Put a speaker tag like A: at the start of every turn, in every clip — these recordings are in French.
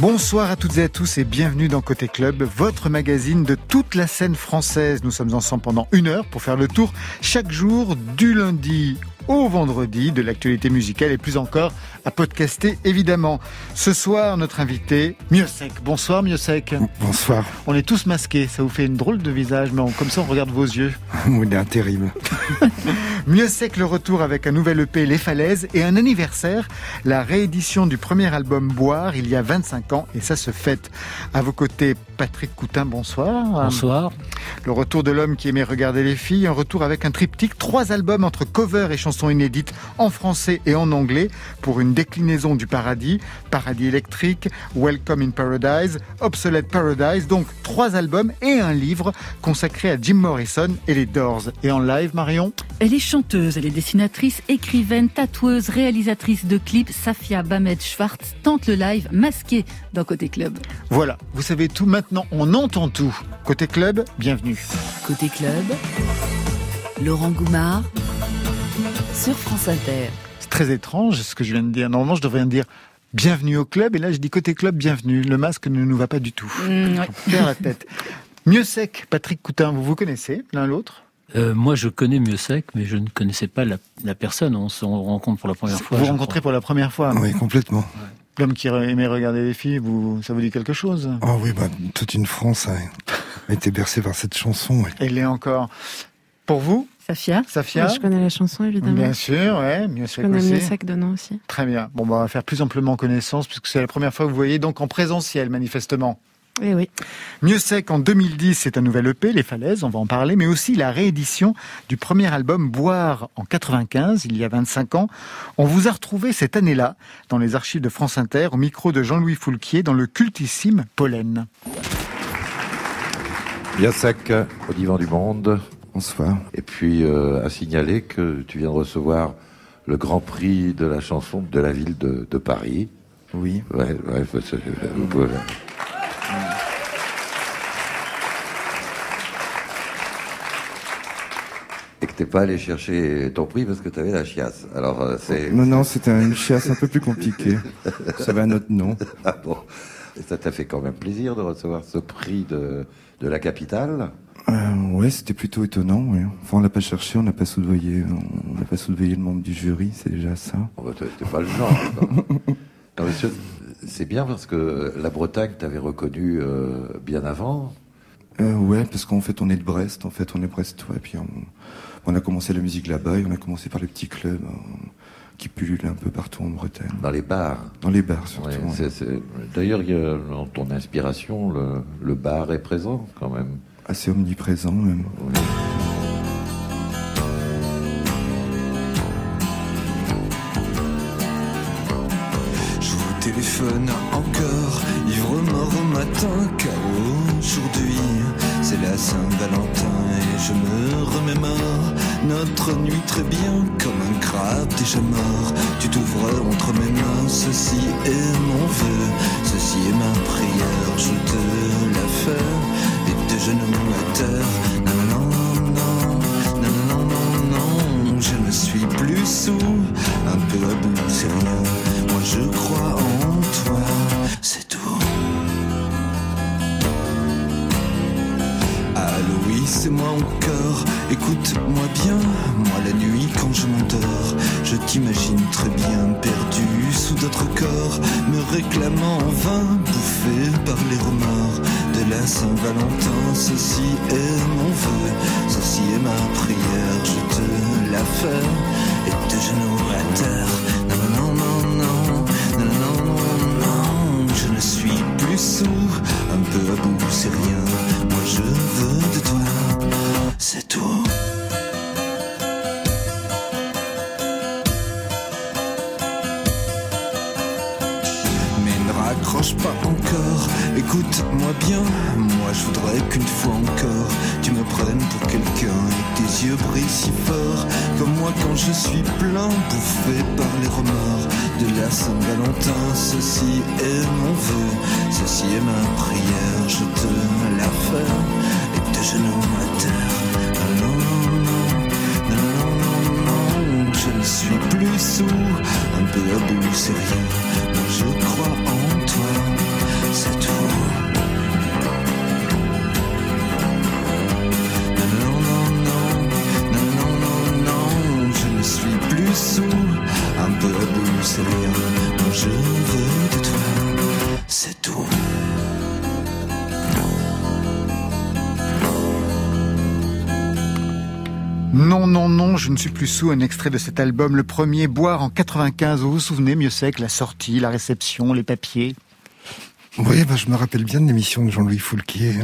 A: Bonsoir à toutes et à tous et bienvenue dans Côté Club, votre magazine de toute la scène française. Nous sommes ensemble pendant une heure pour faire le tour chaque jour du lundi au vendredi de l'actualité musicale et plus encore à podcaster évidemment. Ce soir, notre invité, Miosek. Bonsoir Miosek.
B: Bonsoir.
A: On est tous masqués, ça vous fait une drôle de visage, mais comme ça on regarde vos yeux.
B: On est terrible.
A: Miosek le retour avec un nouvel EP Les Falaises et un anniversaire, la réédition du premier album Boire il y a 25 ans et ça se fête. À vos côtés, Patrick Coutin, bonsoir.
C: Bonsoir.
A: Le retour de l'homme qui aimait regarder les filles, un retour avec un triptyque, trois albums entre cover et chansons inédites en français et en anglais pour une déclinaison du paradis, Paradis électrique, Welcome in Paradise, Obsolete Paradise, donc trois albums et un livre consacré à Jim Morrison et les Doors. Et en live, Marion?
D: Chanteuse, elle est dessinatrice, écrivaine, tatoueuse, réalisatrice de clips. Safia Bamed Schwartz tente le live masqué dans Côté Club.
A: Voilà, vous savez tout maintenant, on entend tout. Côté Club, bienvenue.
D: Côté Club, Laurent Goumard sur France Inter.
A: C'est très étrange ce que je viens de dire. Normalement, je devrais dire bienvenue au club et là je dis côté club, bienvenue. Le masque ne nous va pas du tout.
D: Mmh,
A: Faire la tête. Mieux sec, Patrick Coutin, vous vous connaissez l'un l'autre?
C: Euh, moi, je connais mieux sec, mais je ne connaissais pas la, la personne. On se rencontre pour la première fois.
A: Vous rencontrez pour la première fois
B: Oui, complètement.
A: L'homme qui aimait regarder les filles, vous, ça vous dit quelque chose?
B: Oh oui, bah, toute une France a été bercée par cette chanson. Oui.
A: Elle l'est encore. Pour vous?
D: Safia
A: Safia
E: Oui, Je connais la chanson, évidemment.
A: Bien sûr, ouais, mieux
E: Je connais mieux sec de nom aussi.
A: Très bien. Bon, bah, on va faire plus amplement connaissance puisque c'est la première fois que vous voyez donc en présentiel, manifestement.
E: Eh oui.
A: Mieux sec en 2010, c'est un nouvel EP, Les Falaises, on va en parler, mais aussi la réédition du premier album Boire en 95, il y a 25 ans. On vous a retrouvé cette année-là dans les archives de France Inter au micro de Jean-Louis Foulquier dans le cultissime Pollen.
F: Bien sec au divan du monde.
B: Bonsoir.
F: Et puis euh, à signaler que tu viens de recevoir le grand prix de la chanson de la ville de, de Paris.
B: Oui.
F: Ouais, ouais, faut se- vous pouvez- Et que t'es pas allé chercher ton prix parce que t'avais la chiasse. Alors euh, c'est.
B: Non, non, c'était une chiasse un peu plus compliquée. Ça va à notre nom.
F: Ah bon. Et ça t'a fait quand même plaisir de recevoir ce prix de, de la capitale?
B: Euh, ouais, c'était plutôt étonnant. Ouais. Enfin, on l'a pas cherché, on n'a pas soudoyé, on n'a pas soudoyé le membre du jury, c'est déjà ça.
F: Oh, bah, t'es pas le genre. quoi. Non, c'est- c'est bien parce que la Bretagne t'avait reconnu euh, bien avant.
B: Euh, ouais, parce qu'en fait, on est de Brest. En fait, on est brestois. Et puis, on, on a commencé la musique là-bas. Et on a commencé par les petits clubs euh, qui pullulent un peu partout en Bretagne.
F: Dans les bars.
B: Dans les bars surtout.
F: Ouais,
B: ouais.
F: c'est- c'est- D'ailleurs, il y a- dans ton inspiration, le, le bar est présent quand même.
B: Assez omniprésent même.
F: Oui.
G: Je vous téléphone encore, ivre mort au matin, car notre nuit très bien comme un crabe déjà mort. Tu t'ouvres entre mes mains, ceci est mon vœu, ceci est ma prière, je te la fais, et tes genoux à terre. Non, non, non, non, non, non, non, je ne suis plus sous, un peu à bout, c'est rien. Moi je crois en toi, Allô, oui, c'est moi encore. Écoute-moi bien, moi la nuit quand je m'endors, je t'imagine très bien perdu sous d'autres corps, me réclamant en vain, bouffé par les remords de la Saint-Valentin. Ceci est mon vœu, ceci est ma prière, je te la fais, et tes genoux à terre. Un peu à bout, c'est rien. Moi je veux de toi, c'est tout. Écoute-moi bien. Moi je voudrais qu'une fois encore, tu me prennes pour quelqu'un et tes yeux brillent si fort. Comme moi quand je suis plein, bouffé par les remords de la Saint-Valentin. Ceci est mon vœu, ceci est ma prière, je te la fais. Et tes genoux à terre. Non, non, non, non, non, non, non, je ne suis plus sourd, un peu à bout, c'est rien. Je crois en
A: Non, non, non, je ne suis plus sous un extrait de cet album, le premier, Boire en 95. Vous vous souvenez, mieux sec, la sortie, la réception, les papiers
H: Oui, bah, je me rappelle bien de l'émission de Jean-Louis Foulquier.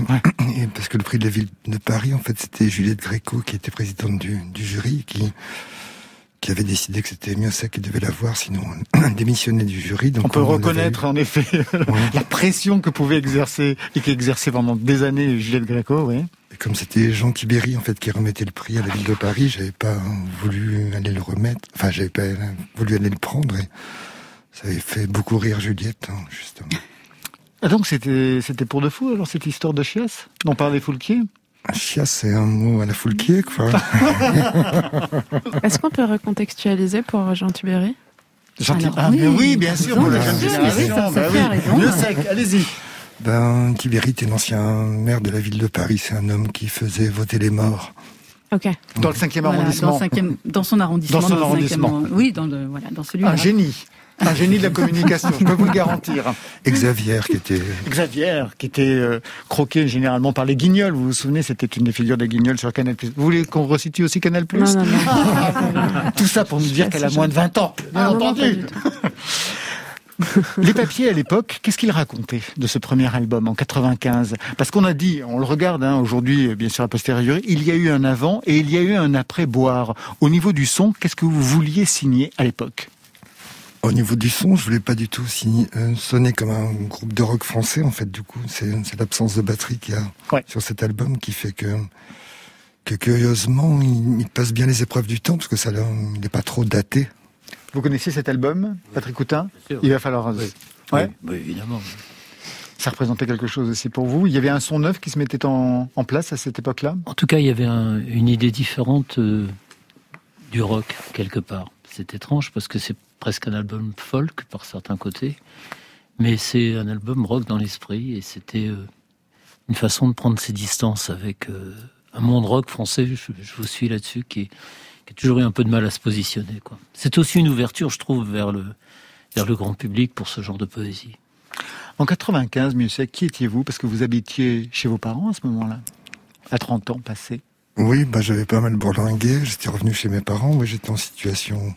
H: Et parce que le prix de la ville de Paris, en fait, c'était Juliette Gréco qui était présidente du, du jury, qui, qui avait décidé que c'était mieux ça qui devait l'avoir, sinon on démissionnait du jury. Donc
A: on peut reconnaître en effet la pression que pouvait exercer et qu'exerçait pendant des années Juliette Gréco, oui.
H: Et comme c'était Jean Tibéry en fait qui remettait le prix à la ville de Paris, j'avais pas voulu aller le remettre, enfin j'avais pas voulu aller le prendre et ça avait fait beaucoup rire Juliette hein, justement.
A: Ah donc c'était c'était pour de fou alors cette histoire de chiasse dont parlait Foulquier?
H: Chiasse, c'est un mot à la Foulquier, quoi.
E: Est-ce qu'on peut recontextualiser pour Jean Tibéry
A: Jean ah, oui, oui, bien sûr, pour la jeune génération. Bah oui. Le sec, allez-y.
H: Ben, était l'ancien maire de la ville de Paris. C'est un homme qui faisait voter les morts.
E: Ok.
A: Dans le 5e arrondissement.
D: Dans, dans, son arrondissement.
A: Dans son arrondissement.
D: oui, dans, le, voilà, dans celui-là.
A: Un génie. Un génie de la communication, je peux vous le garantir.
H: Xavier qui était...
A: Xavier qui était euh, croqué généralement par les guignols. Vous vous souvenez, c'était une des figures des guignols sur Canal+. Vous voulez qu'on resitue aussi Canal+.
E: Non, non, non.
A: Tout ça pour nous dire qu'elle a moins de 20 ans, bien entendu. Les papiers à l'époque, qu'est-ce qu'ils racontaient de ce premier album en 95 Parce qu'on a dit, on le regarde hein, aujourd'hui, bien sûr a posteriori, il y a eu un avant et il y a eu un après boire. Au niveau du son, qu'est-ce que vous vouliez signer à l'époque?
H: Au niveau du son, je voulais pas du tout euh, sonner comme un groupe de rock français. En fait, du coup, c'est l'absence de batterie qu'il y a sur cet album qui fait que, que curieusement, il, passe bien les épreuves du temps parce que ça n'est pas trop daté.
A: Vous connaissez cet album, Patrick Coutin Il va falloir.
C: Oui. Ouais. oui, évidemment.
A: Ça représentait quelque chose aussi pour vous. Il y avait un son neuf qui se mettait en, place à cette époque-là?
C: En tout cas, il y avait une idée différente euh, du rock quelque part. C'est étrange parce que c'est presque un album folk par certains côtés, mais c'est un album rock dans l'esprit et c'était euh, une façon de prendre ses distances avec euh, un monde rock français. Je, vous suis là-dessus qui, qui, a toujours eu un peu de mal à se positionner. C'est aussi une ouverture, je trouve, vers le vers le grand public pour ce genre de poésie.
A: En 95, Musset, qui étiez-vous? Parce que vous habitiez chez vos parents à ce moment-là, à 30 ans passés.
H: Oui, bah, j'avais pas mal bourlingué. J'étais revenu chez mes parents. Moi, j'étais en situation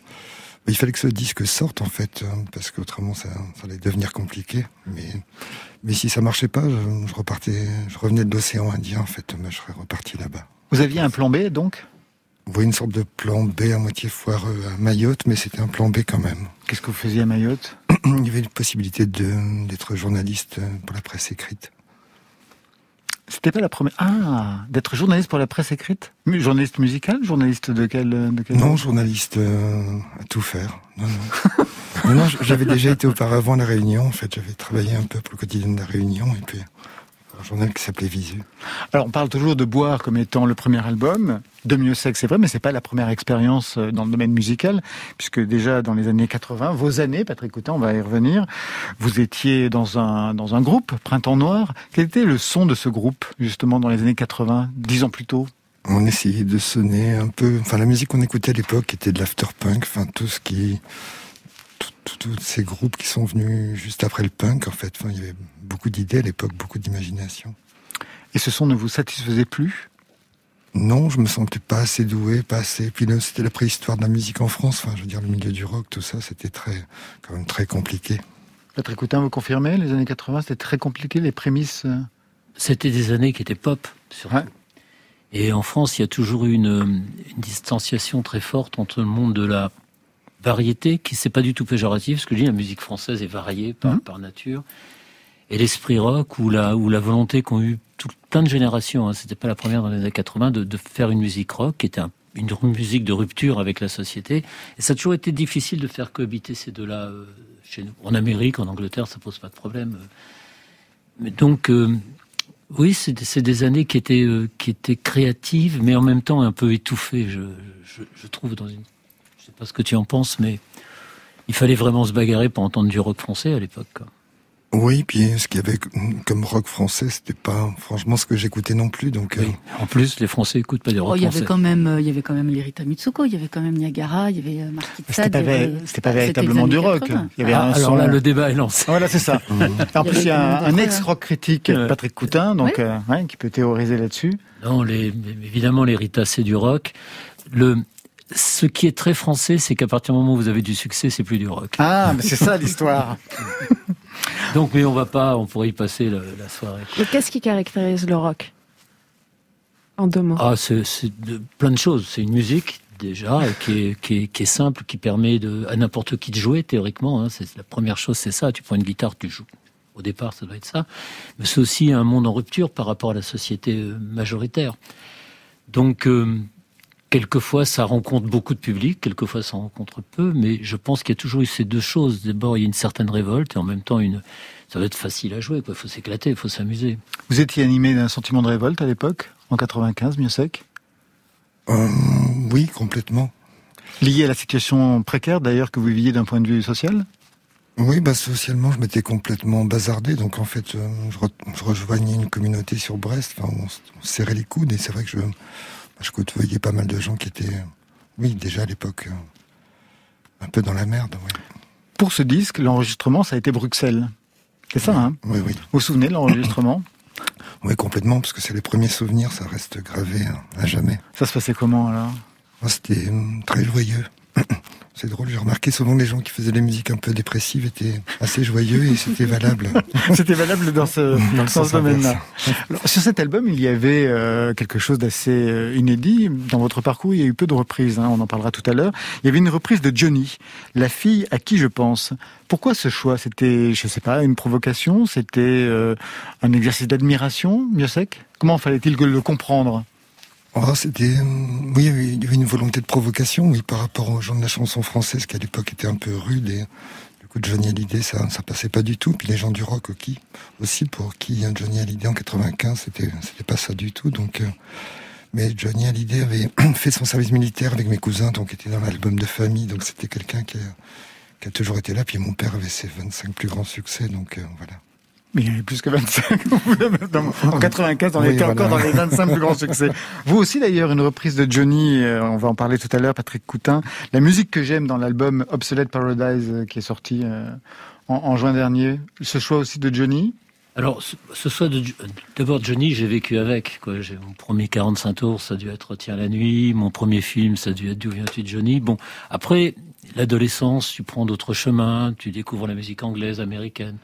H: il fallait que ce disque sorte en fait, euh, parce qu'autrement ça, ça allait devenir compliqué. Mais, mais si ça marchait pas, je, repartais, je revenais de l'océan Indien en fait, mais je serais reparti là-bas.
A: Vous aviez un plan B donc?
H: Oui, une sorte de plan B à moitié foireux à Mayotte, mais c'était un plan B quand même.
A: Qu'est-ce que vous faisiez à Mayotte?
H: Il y avait une possibilité d'être journaliste pour la presse écrite.
A: C'était pas la première. Ah, d'être journaliste pour la presse écrite? Journaliste musical Journaliste de quel, de quel
H: Non, journaliste euh, à tout faire. Non, non. non, j'avais déjà été auparavant à La Réunion. En fait, j'avais travaillé un peu pour le quotidien de La Réunion. Et puis, un journal qui s'appelait Visu.
A: Alors, on parle toujours de Boire comme étant le premier album. De mieux sexe, c'est vrai, mais c'est pas la première expérience euh, dans le domaine musical, puisque déjà dans les années 80, vos années, Patrick Coutin, on va y revenir, vous étiez dans un, dans un groupe, Printemps Noir. Quel était le son de ce groupe, justement, dans les années 80, dix ans plus tôt?
H: On essayait de sonner un peu. Enfin, la musique qu'on écoutait à l'époque était de l'afterpunk, enfin tout ce qui, tous ces groupes qui sont venus juste après le punk, en fait. Il y avait beaucoup d'idées à l'époque, beaucoup d'imagination.
A: Et ce son ne vous satisfaisait plus?
H: Non, je me sentais pas assez doué, pas assez. Puis c'était la préhistoire de la musique en France. Enfin, je veux dire, le milieu du rock, tout ça, c'était très, quand même très compliqué.
A: Patrick Coutin, vous confirmez Les années 80, c'était très compliqué, les prémices euh
C: C'était des années qui étaient pop, surtout. Et en France, il y a toujours eu une, une distanciation très forte entre le monde de la variété, qui c'est pas du tout péjoratif, ce que je dis, la musique française est variée par, par nature, et l'esprit rock ou la, ou la volonté qu'ont eu tout, plein de générations, hein, c'était pas la première dans les années 80, de, de faire une musique rock qui était une musique de rupture avec la société. Et ça a toujours été difficile de faire cohabiter ces deux-là euh, chez nous. En Amérique, en Angleterre, ça pose pas de problème. Mais donc, euh, oui, c'est des années qui étaient, euh, qui étaient créatives, mais en même temps un peu étouffées, je, je, je trouve, dans une sais pas ce que tu en penses, mais il fallait vraiment se bagarrer pour entendre du rock français à l'époque.
H: Oui, puis ce qu'il y avait comme rock français, c'était pas franchement ce que j'écoutais non plus. Donc,
C: euh, En plus, les Français écoutent pas des rock
D: oh, il y
C: avait
D: quand même, euh, il y avait quand même l'Irita Mitsuko, il y avait quand même Niagara, il y avait euh, Marquis
A: C'était pas, pas, véritablement du rock.
C: Il y avait ah, alors là, le débat est lancé.
A: Voilà, c'est ça. en plus, il y a un, ex-rock critique, Patrick Coutin, donc qui peut théoriser là-dessus.
C: Non, les, évidemment, l'Irita, c'est du rock. Le, ce qui est très français, c'est qu'à partir du moment où vous avez du succès, c'est plus du rock.
A: Ah, mais c'est ça l'histoire.
C: Donc, mais on va pas, on pourrait y passer la, soirée.
E: Mais qu'est-ce qui caractérise le rock? En deux mots.
C: Ah, c'est plein de choses. C'est une musique déjà qui est, qui, est, simple, qui permet de, à n'importe qui de jouer théoriquement. Hein. C'est la première chose, c'est ça. Tu prends une guitare, tu joues. Au départ, ça doit être ça. Mais c'est aussi un monde en rupture par rapport à la société euh, majoritaire. Donc, euh, Quelquefois, ça rencontre beaucoup de public, quelquefois, ça rencontre peu, mais je pense qu'il y a toujours eu ces deux choses. D'abord, il y a une certaine révolte, et en même temps, une... ça va être facile à jouer. Il faut s'éclater, il faut s'amuser.
A: Vous étiez animé d'un sentiment de révolte à l'époque, en 95, mieux sec
H: euh, Oui, complètement.
A: Lié à la situation précaire, d'ailleurs, que vous viviez d'un point de vue social?
H: Oui, bah socialement, je m'étais complètement bazardé. Donc en fait, euh, je, rejoignais une communauté sur Brest. Enfin, on serrait les coudes et c'est vrai que je, je côtoyais pas mal de gens qui étaient, oui, déjà à l'époque, euh, un peu dans la merde.
A: Pour ce disque, l'enregistrement, ça a été Bruxelles. C'est ça, hein
H: Oui, oui.
A: Vous vous souvenez de l'enregistrement
H: Oui, complètement, parce que c'est les premiers souvenirs, ça reste gravé hein, à jamais.
A: Ça se passait comment alors?
H: Ah, C'était hum, très joyeux. C'est drôle, j'ai remarqué souvent les gens qui faisaient des musiques un peu dépressives étaient assez joyeux et c'était valable.
A: c'était valable dans ce, dans ce domaine-là. Sur cet album, il y avait euh, quelque chose d'assez euh, inédit. Dans votre parcours, il y a eu peu de reprises, hein, on en parlera tout à l'heure. Il y avait une reprise de Johnny, la fille à qui je pense. Pourquoi ce choix? C'était, je sais pas, une provocation? C'était euh, un exercice d'admiration, mieux sec Comment fallait-il le comprendre?
H: Oh, c'était, euh, oui, il y avait une volonté de provocation, oui, par rapport aux gens de la chanson française qui à l'époque était un peu rude et du coup Johnny Hallyday ça, ça passait pas du tout. Puis les gens du rock aussi, pour qui Johnny Hallyday en 95 c'était, c'était pas ça du tout. Donc, euh, mais Johnny Hallyday avait fait son service militaire avec mes cousins, donc était dans l'album de famille, donc c'était quelqu'un qui a, qui a toujours été là. Puis mon père avait ses 25 plus grands succès, donc euh, voilà.
A: Mais il y avait plus que 25. en 95, on était encore dans les 25 plus grands succès. Vous aussi, d'ailleurs, une reprise de Johnny, euh, on va en parler tout à l'heure, Patrick Coutin. La musique que j'aime dans l'album Obsolete Paradise, euh, qui est sorti euh, en, juin dernier. Ce choix aussi de Johnny?
C: Alors, ce soit d'abord Johnny, j'ai vécu avec. Quoi. J'ai mon premier 45 tours, ça a dû être Tiens la nuit. Mon premier film, ça a dû être D'où viens-tu Johnny? Bon, après l'adolescence, tu prends d'autres chemins, tu découvres la musique anglaise, américaine.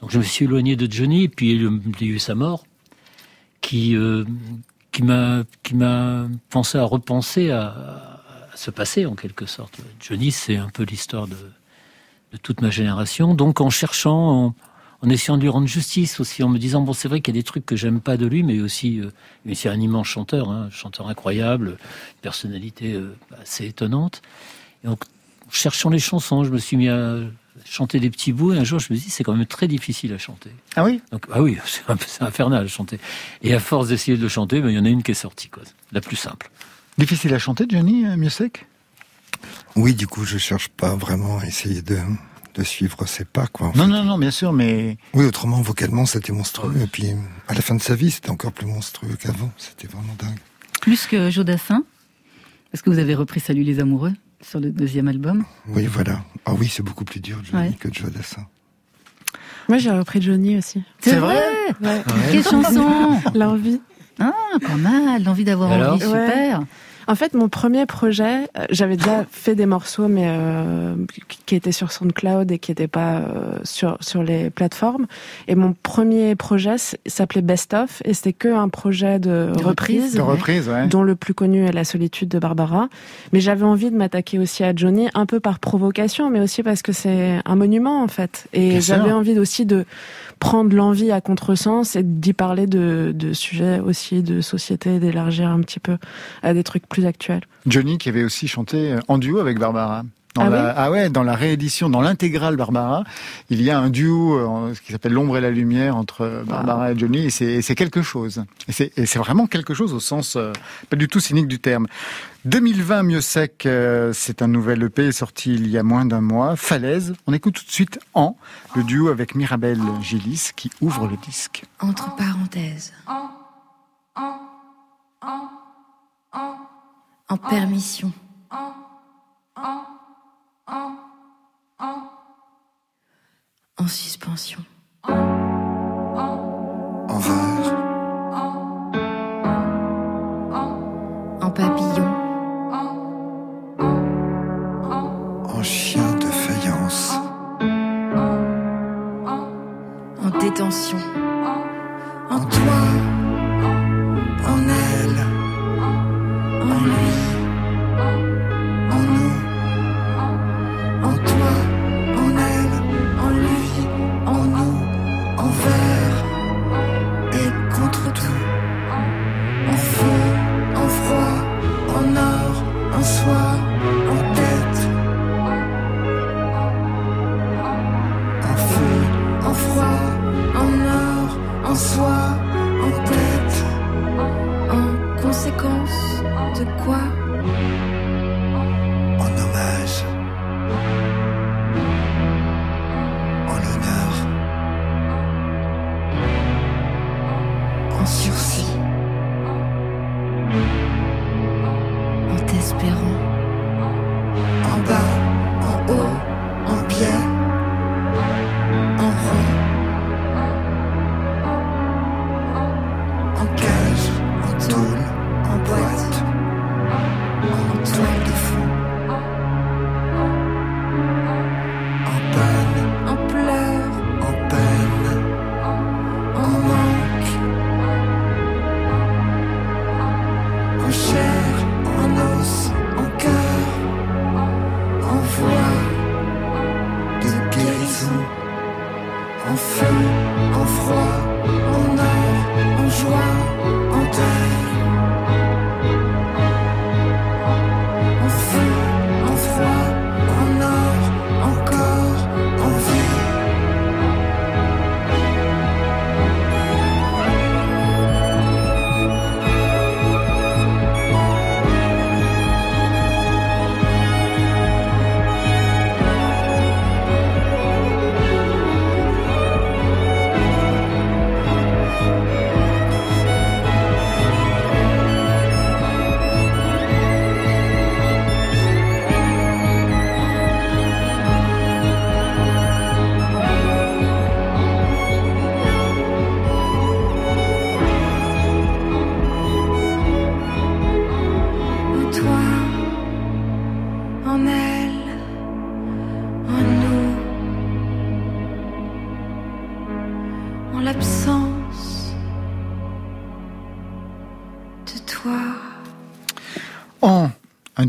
C: Donc je me suis éloigné de Johnny, et puis il y a eu sa mort, qui euh, qui m'a pensé à repenser à, à, ce passé en quelque sorte. Johnny, c'est un peu l'histoire de, de toute ma génération. Donc en cherchant, en, en, essayant de lui rendre justice aussi, en me disant bon, c'est vrai qu'il y a des trucs que j'aime pas de lui, mais aussi, euh, mais c'est un immense chanteur, hein, chanteur incroyable, personnalité euh, assez étonnante. Donc, cherchant les chansons, je me suis mis à chanter des petits bouts. Et un jour, je me dis, c'est quand même très difficile à chanter.
A: Ah oui?
C: Donc, Ah oui, c'est infernal à chanter. Et à force d'essayer de le chanter, ben, il y en a une qui est sortie, quoi. la plus simple.
A: Difficile à chanter, Johnny euh, Miosek
H: Oui, du coup, je cherche pas vraiment à essayer de, de suivre ses pas, quoi.
A: Non, non, non, bien sûr, mais...
H: Oui, autrement, vocalement, c'était monstrueux. Et puis, à la fin de sa vie, c'était encore plus monstrueux qu'avant. C'était vraiment dingue.
D: Plus que Jodassin? Parce que vous avez repris Salut les amoureux? Sur le deuxième album.
H: Oui, voilà. Ah oui, c'est beaucoup plus dur, Johnny, que Joe Dassin.
E: Moi, j'ai repris Johnny aussi.
D: C'est vrai, Quelle chanson
E: L'envie.
D: Ah, pas mal. L'envie d'avoir envie, super.
E: En fait, mon premier projet, euh, j'avais déjà fait des morceaux, mais euh, qui étaient sur SoundCloud et qui n'étaient pas euh, sur sur les plateformes. Et mon premier projet s'appelait Best of, et c'était que un projet de, reprise,
A: de reprise ouais.
E: dont le plus connu est La solitude de Barbara. Mais j'avais envie de m'attaquer aussi à Johnny, un peu par provocation, mais aussi parce que c'est un monument en fait. Et j'avais envie aussi de prendre l'envie à contresens et d'y parler de, de sujets aussi de société, d'élargir un petit peu à des trucs plus actuels.
A: Johnny qui avait aussi chanté en duo avec Barbara. Dans ah, la, ah ouais, dans la réédition, dans l'intégrale Barbara, il y a un duo euh, ce qui s'appelle l'ombre et la lumière entre Barbara et Johnny, et c'est quelque chose. Et c'est vraiment quelque chose au sens euh, pas du tout cynique du terme. 2020, mieux sec, euh, c'est un nouvel EP sorti il y a moins d'un mois. Falaise. On écoute tout de suite En, le duo avec Mirabelle Gillis qui ouvre le disque.
I: Entre parenthèses. En permission. En suspension.
H: En verre.
I: En papillon.
H: En chien de faïence.
I: En détention.
H: En toi.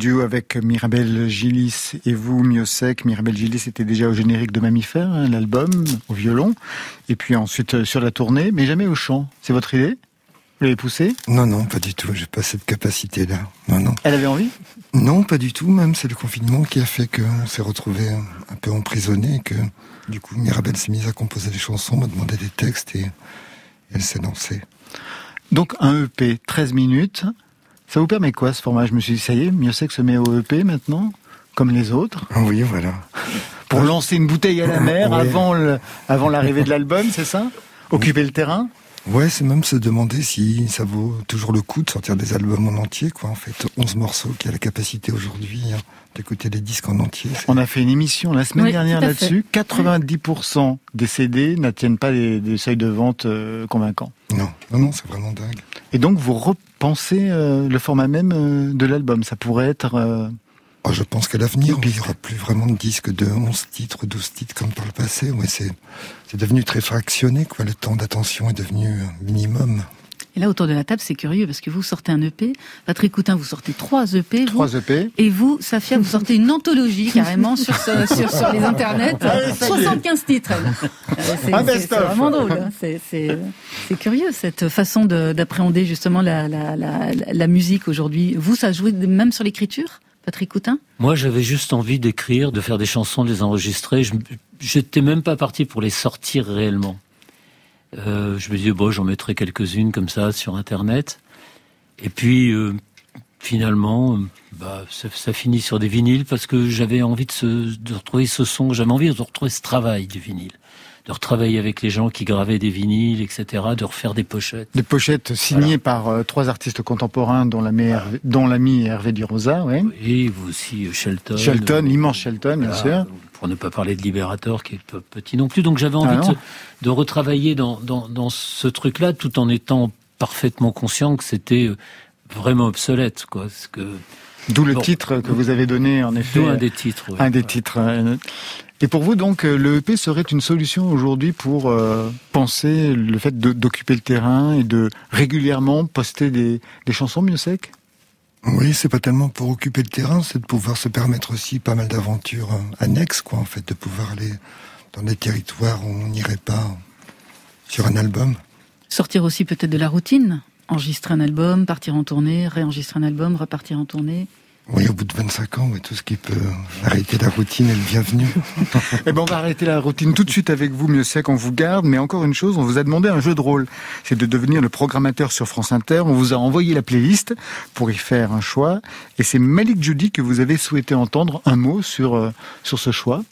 A: Duo avec Mirabelle Gillis et vous, Miosek. Mirabelle Gillis était déjà au générique de Mammifère, hein, l'album, au violon, et puis ensuite euh, sur la tournée, mais jamais au chant. C'est votre idée? Vous l'avez poussé?
H: Non, non, pas du tout. J'ai pas cette capacité-là. Non, non.
A: Elle avait envie?
H: Non, pas du tout. Même c'est le confinement qui a fait qu'on s'est retrouvé un peu emprisonné, que du coup Mirabelle s'est mise à composer des chansons, m'a demandé des textes et elle s'est lancée.
A: Donc un EP, 13 minutes. Ça vous permet quoi ce format? Je me suis dit, ça y est, mieux c'est que se met au EP maintenant, comme les autres.
H: Oui, voilà.
A: Pour lancer une bouteille à la mer avant avant l'arrivée de l'album, c'est ça? Occuper le terrain?
H: Ouais, c'est même se demander si ça vaut toujours le coup de sortir des albums en entier, quoi. En fait, 11 morceaux qui a la capacité aujourd'hui hein, d'écouter les disques en entier.
A: On a fait une émission la semaine dernière là-dessus. 90% des CD n'attiennent pas des, seuils de vente euh, convaincants.
H: Non, non, non, c'est vraiment dingue.
A: Et donc, vous repensez euh, le format même euh, de l'album? Ça pourrait être
H: Oh, je pense qu'à l'avenir, il n'y aura plus vraiment de disques de 11 titres, 12 titres comme par le passé. Ouais, c'est, c'est devenu très fractionné, quoi. Le temps d'attention est devenu minimum.
D: Et là, autour de la table, c'est curieux parce que vous sortez un EP. Patrick Coutin, vous sortez trois EP.
A: Trois EP.
D: Et vous, Safia, vous sortez une anthologie carrément sur, sur, sur, les internets. 75 titres.
A: Euh, c'est,
D: vraiment drôle. Hein. C'est, curieux cette façon d'appréhender justement la, la, la, la musique aujourd'hui. Vous, ça jouait même sur l'écriture Patrick Coutin
C: Moi, j'avais juste envie d'écrire, de faire des chansons, de les enregistrer. Je n'étais même pas parti pour les sortir réellement. Euh, je me disais, bon, j'en mettrai quelques-unes comme ça sur Internet. Et puis, euh, finalement, bah, ça, ça, finit sur des vinyles parce que j'avais envie de, se, de retrouver ce son, j'avais envie de retrouver ce travail du vinyle de retravailler avec les gens qui gravaient des vinyles, etc., de refaire des pochettes.
A: Des pochettes signées par euh, trois artistes contemporains, dont l'ami Hervé, dont Hervé Durosa,
C: oui. Et vous aussi, euh, Shelton.
A: Shelton, l'immense Shelton, bien sûr.
C: Pour ne pas parler de Libérateur, qui est petit non plus. Donc j'avais envie ah de, de, retravailler dans, dans, dans ce truc-là, tout en étant parfaitement conscient que c'était euh, vraiment obsolète, quoi. Parce que
A: D'où le titre que vous avez donné, en effet.
C: D'où un des titres.
A: Un des titres. Et pour vous, donc, euh, le EP serait une solution aujourd'hui pour euh, penser le fait d'occuper le terrain et de régulièrement poster des, des chansons mieux sec?
H: Oui, c'est pas tellement pour occuper le terrain, c'est de pouvoir se permettre aussi pas mal d'aventures euh, annexes, quoi, en fait, de pouvoir aller dans des territoires où on n'irait pas sur un album.
D: Sortir aussi peut-être de la routine, enregistrer un album, partir en tournée, réenregistrer un album, repartir en tournée.
H: Oui, au bout de 25 ans, tout ce qui peut arrêter la routine est le bienvenu.
A: eh ben, on va arrêter la routine tout de suite avec vous, mieux c'est qu'on vous garde. Mais encore une chose, on vous a demandé un jeu de rôle. C'est de devenir le programmateur sur France Inter. On vous a envoyé la playlist pour y faire un choix. Et c'est Malik Judy que vous avez souhaité entendre un mot sur, euh, sur ce choix.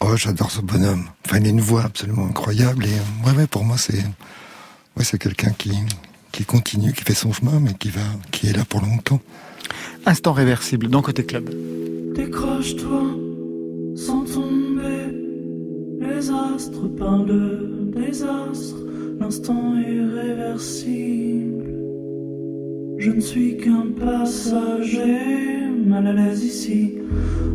H: Oh, j'adore ce bonhomme. Enfin, il a une voix absolument incroyable. Et euh, ouais, ouais, pour moi, c'est, ouais, c'est quelqu'un qui, qui continue, qui fait son chemin, mais qui va, qui est là pour longtemps.
A: Instant réversible dans Côté Club.
J: Décroche-toi sans tomber. Les astres parlent de désastre. L'instant est réversible. Je ne suis qu'un passager, mal à l'aise ici.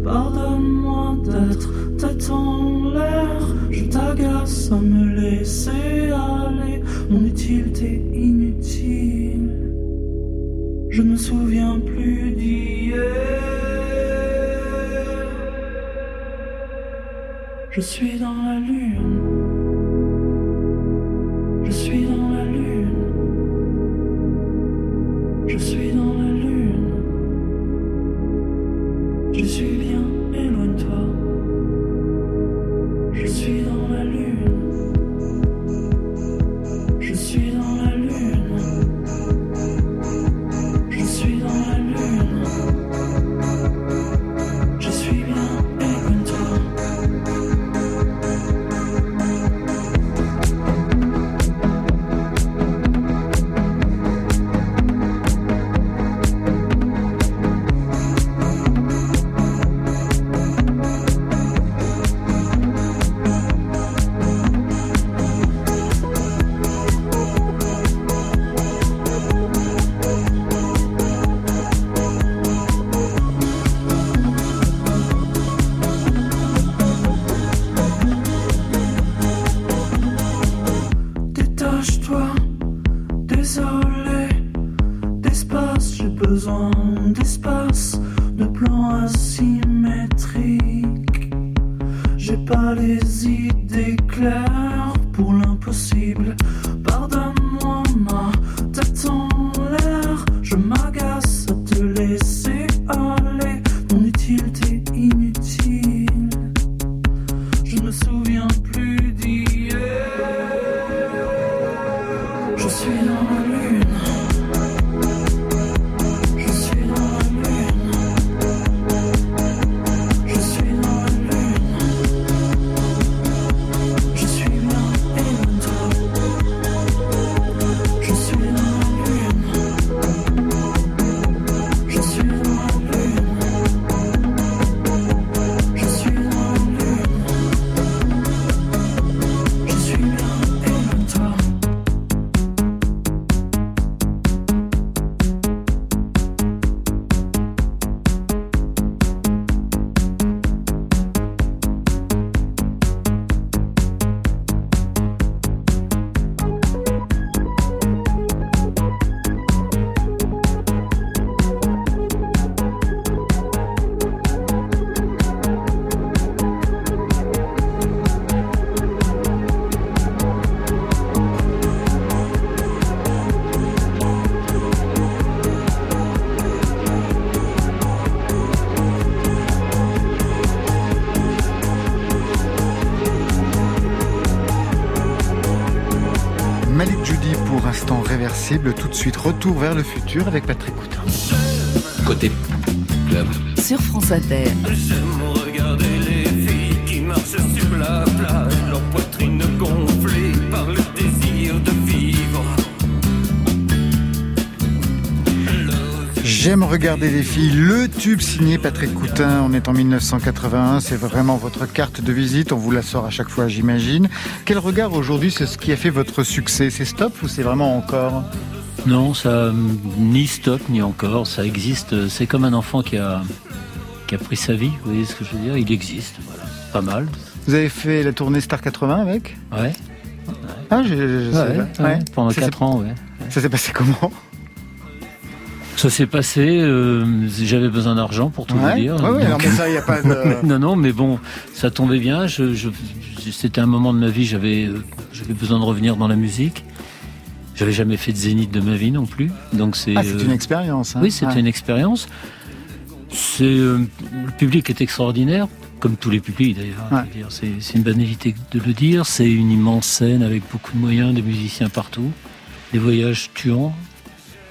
J: Pardonne-moi d'être tête en l'air. Je t'agace à me laisser aller. Mon utilité inutile. Je ne me souviens plus d'hier. Je suis dans la lune.
A: Tout de suite, retour vers le futur avec Patrick Coutin.
K: Côté club.
D: Sur France Inter.
L: J'aime regarder les filles. Le
A: tube signé Patrick Coutin. On est en 1981. C'est vraiment votre carte de visite. On vous la sort à chaque fois, j'imagine. Quel regard aujourd'hui c'est ce qui a fait votre succès? C'est stop ou c'est vraiment encore?
C: Non, ça ni stop ni encore. Ça existe. C'est comme un enfant qui a qui a pris sa vie. Vous voyez ce que je veux dire? Il existe. Voilà, pas mal.
A: Vous avez fait la tournée Star 80 avec?
C: Ouais.
A: Ah, je, je- je sais
C: Ouais,
A: pas.
C: ouais, Pendant
A: Ça s'est-
C: 4 ans, ouais.
A: Ça s'est passé comment?
C: Ça s'est passé, euh, j'avais besoin d'argent pour tout
A: Ouais.
C: vous dire.
A: Ouais, ouais,
C: Donc-
A: mais ça, y a pas de-
C: non, non, mais bon, ça tombait bien. Je, je- je- C'était un moment de ma vie, j'avais euh, j'avais besoin de revenir dans la musique. J'avais jamais fait de zénith de ma vie non plus. Donc c'est
A: Ah,
C: euh,
A: une expérience. hein.
C: Oui, c'était une expérience. C'est le public est extraordinaire, comme tous les publics d'ailleurs.
A: Ouais.
C: C'est c'est une banalité de le dire. C'est une immense scène avec beaucoup de moyens, des musiciens partout, des voyages tuants.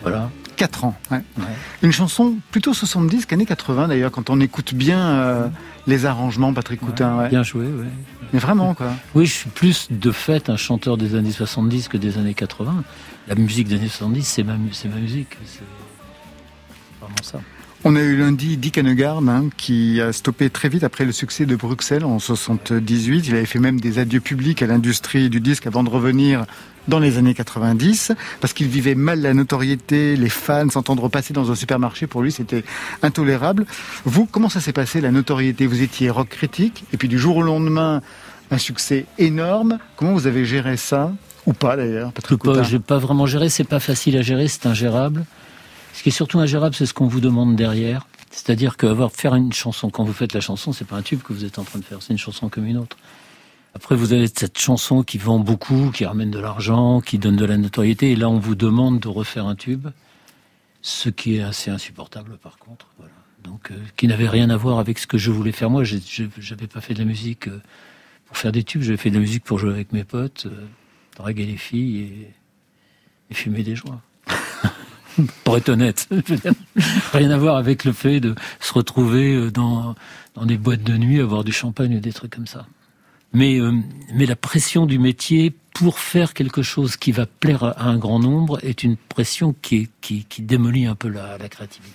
C: Voilà.
A: 4 ans. ouais.
C: Ouais.
A: Une chanson plutôt 70 qu'années 80 d'ailleurs, quand on écoute bien euh, les arrangements, Patrick Coutin. ouais.
C: Bien joué, ouais.
A: Mais vraiment, quoi.
C: Oui, je suis plus de fait un chanteur des années 70 que des années 80. La musique des années 70, c'est ma, ma musique. C'est vraiment ça.
A: On a eu lundi Dick Hanegard hein, qui a stoppé très vite après le succès de Bruxelles en 78. Il avait fait même des adieux publics à l'industrie du disque avant de revenir dans les années 90 parce qu'il vivait mal la notoriété, les fans s'entendre repasser dans un supermarché pour lui c'était intolérable. Vous, comment ça s'est passé la notoriété? Vous étiez rock critique et puis du jour au lendemain un succès énorme. Comment vous avez géré ça? Ou pas d'ailleurs, Patrick
C: pas, j'ai pas vraiment géré, c'est pas facile à gérer, c'est ingérable. Ce qui est surtout ingérable, c'est ce qu'on vous demande derrière. C'est-à-dire que avoir, faire une chanson, quand vous faites la chanson, c'est pas un tube que vous êtes en train de faire, c'est une chanson comme une autre. Après, vous avez cette chanson qui vend beaucoup, qui ramène de l'argent, qui donne de la notoriété, et là, on vous demande de refaire un tube, ce qui est assez insupportable par contre. Donc, euh, qui n'avait rien à voir avec ce que je voulais faire moi. J'avais pas fait de la musique euh, pour faire des tubes, j'avais fait de la musique pour jouer avec mes potes, euh, draguer les filles et, fumer des joints. pour être honnête, rien à voir avec le fait de se retrouver dans, dans des boîtes de nuit, avoir du champagne ou des trucs comme ça. Mais, euh, mais la pression du métier pour faire quelque chose qui va plaire à un grand nombre est une pression qui, est- qui, qui démolit un peu la, la créativité.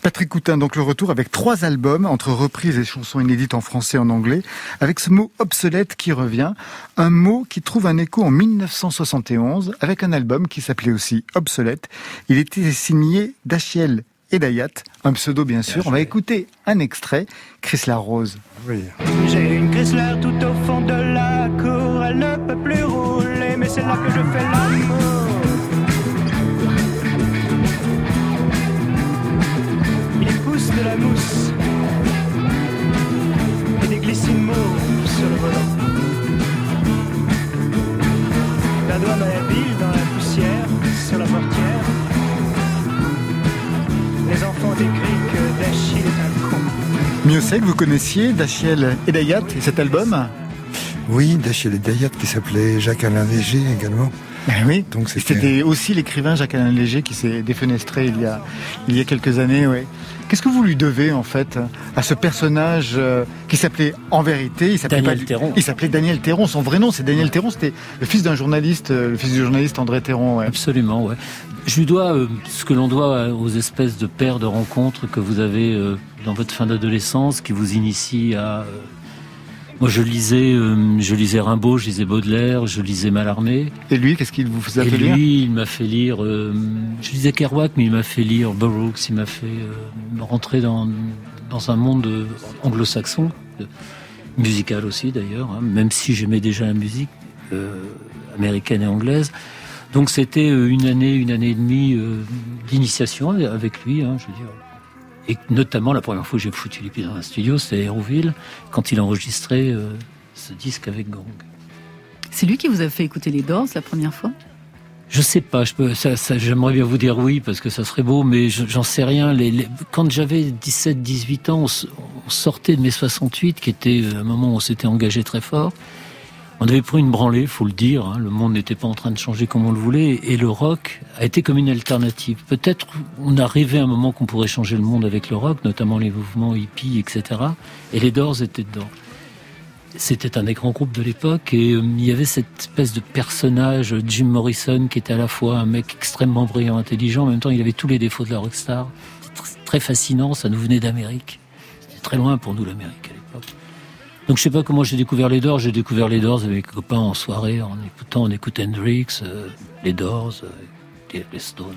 A: Patrick Coutin, donc le retour avec trois albums entre reprises et chansons inédites en français et en anglais, avec ce mot obsolète qui revient, un mot qui trouve un écho en 1971 avec un album qui s'appelait aussi Obsolète. Il était signé d'Achiel Edayat, un pseudo bien sûr. On va écouter un extrait, Chris Larose.
L: J'ai une Chrysler tout au fond de la cour, elle ne peut plus rouler, mais c'est là que je fais l'amour. Il pousse de la mousse et des mauves sur le volant. Un doigt dans la bile, dans la poussière, sur la portière. Les enfants décrient que Dachille est un con.
A: Mieux c'est que vous connaissiez d'Achiel Edayat et cet album
H: Oui, d'Achille Dayat qui s'appelait Jacques-Alain Léger également.
A: Ben oui.
H: Donc c'était
A: aussi l'écrivain Jacques-Alain Léger qui s'est défenestré il y a, il y a quelques années. Ouais. Qu'est-ce que vous lui devez en fait à ce personnage euh, qui s'appelait en vérité, il s'appelait
C: Daniel
A: pas-
C: Théron.
A: Il s'appelait Daniel Théron. Son vrai nom c'est Daniel Théron. C'était le fils d'un journaliste, euh, le fils du journaliste André Théron. Ouais.
C: Absolument, ouais. Je lui dois euh, ce que l'on doit aux espèces de paires de rencontres que vous avez euh, dans votre fin d'adolescence, qui vous initient à. euh, moi, je lisais, euh, je lisais Rimbaud, je lisais Baudelaire, je lisais Mallarmé.
A: Et lui, qu'est-ce qu'il vous
C: Et
A: fait lire
C: lui, il m'a fait lire. euh, je lisais Kerouac, mais il m'a fait lire Burroughs. Il m'a fait euh, rentrer dans dans un monde anglo-saxon, musical aussi d'ailleurs. hein, même si j'aimais déjà la musique américaine et anglaise. Donc c'était une année, une année et demie d'initiation avec lui, hein, je veux dire. Et notamment la première fois que j'ai foutu les pieds dans un studio, c'était à Hérouville, quand il a enregistré euh, ce disque avec Gong.
D: C'est lui qui vous a fait écouter les Doors la première fois?
C: Je sais pas, je peux, ça, ça, j'aimerais bien vous dire oui parce que ça serait beau, mais je- j'en sais rien. Les, les- quand j'avais 17, 18 ans, on sortait de mai 68, qui était euh, un moment où on s'était engagé très fort. On avait pris une branlée, faut le dire. Hein. le monde n'était pas en train de changer comme on le voulait, et le rock a été comme une alternative. Peut-être on a rêvé un moment qu'on pourrait changer le monde avec le rock, notamment les mouvements hippies, etc. Et les Doors étaient dedans. C'était un des grands groupes de l'époque et euh, il y avait cette espèce de personnage, Jim Morrison, qui était à la fois un mec extrêmement brillant, intelligent, en même temps il avait tous les défauts de la rockstar. C'était très fascinant, ça nous venait d'Amérique. C'était très loin pour nous l'Amérique à l'époque. Donc je sais pas comment j'ai découvert les Doors. J'ai découvert les Doors avec les copains en soirée, en écoutant, on écoutait Hendrix, euh, les Doors, euh, les Stones.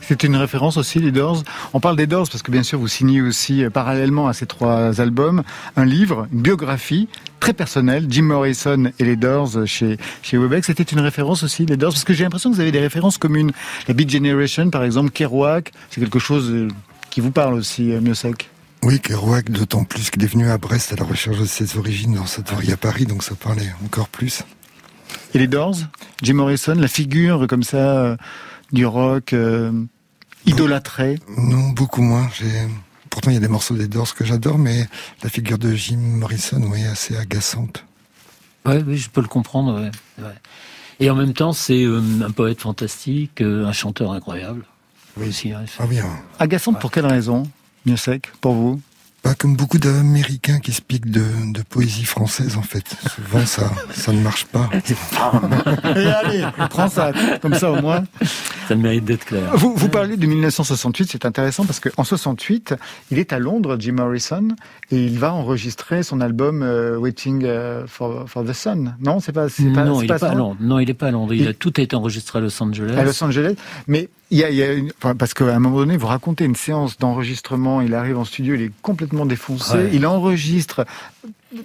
A: C'est une référence aussi, les Doors. On parle des Doors parce que bien sûr vous signez aussi, euh, parallèlement à ces trois albums, un livre, une biographie très personnelle, Jim Morrison et les Doors chez, chez Webex. C'était une référence aussi, les Doors, parce que j'ai l'impression que vous avez des références communes. La Beat Generation, par exemple, Kerouac, c'est quelque chose euh, qui vous parle aussi, euh, Miossec.
H: Oui, Kerouac, d'autant plus qu'il est venu à Brest à la recherche de ses origines dans sa vie à Paris, donc ça parlait encore plus.
A: Et les Doors Jim Morrison, la figure comme ça du rock idolâtré?
H: Non, beaucoup moins. Pourtant, il y a des morceaux des Doors que j'adore, mais la figure de Jim Morrison, oui, assez agaçante.
C: Ouais, oui, je peux le comprendre. Et en même temps, c'est euh, un poète fantastique, euh, un chanteur incroyable.
H: Oui, aussi. Hein, ah bien.
A: Agaçante pour quelle raison, Mieux sec, pour vous?
H: Pas comme beaucoup d'Américains qui se piquent de, de, poésie française, en fait. Souvent, ça, ça ne marche pas.
A: Et allez, prends ça, comme ça au moins.
C: Ça mérite d'être clair.
A: Vous, vous parlez de 1968, c'est intéressant parce qu'en 68, il est à Londres, Jim Morrison, et il va enregistrer son album euh, Waiting euh, for, for, the Sun. Non, c'est pas,
C: pas, non, il n'est pas, à Londres. Non, il n'est pas à Londres. Il, a tout été enregistré à Los Angeles.
A: À Los Angeles, mais il y a, il y a une, parce qu'à un moment donné, vous racontez une séance d'enregistrement. Il arrive en studio, il est complètement défoncé. Il enregistre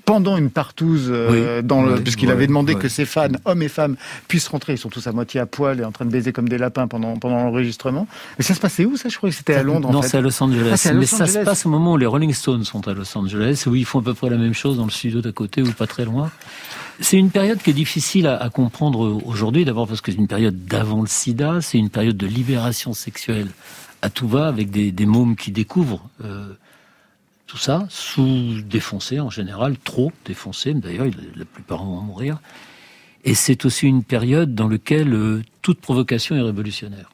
A: pendant une partouze, euh, dans le, puisqu'il avait demandé que ses fans, hommes et femmes, puissent rentrer. Ils sont tous à moitié à poil et en train de baiser comme des lapins pendant, pendant l'enregistrement. Mais ça se passait où, ça? Je crois que c'était à Londres,
C: Non,
A: c'est
C: à Los Angeles. Ah, Mais ça se passe au moment où les Rolling Stones sont à Los Angeles, où ils font à peu près la même chose dans le studio d'à côté ou pas très loin. C'est une période qui est difficile à, comprendre aujourd'hui, d'abord parce que c'est une période d'avant le sida, c'est une période de libération sexuelle à tout va, avec des, des mômes qui découvrent euh, tout ça, sous défoncés en général, trop défoncés, d'ailleurs la plupart vont mourir. Et c'est aussi une période dans laquelle euh, toute provocation est révolutionnaire.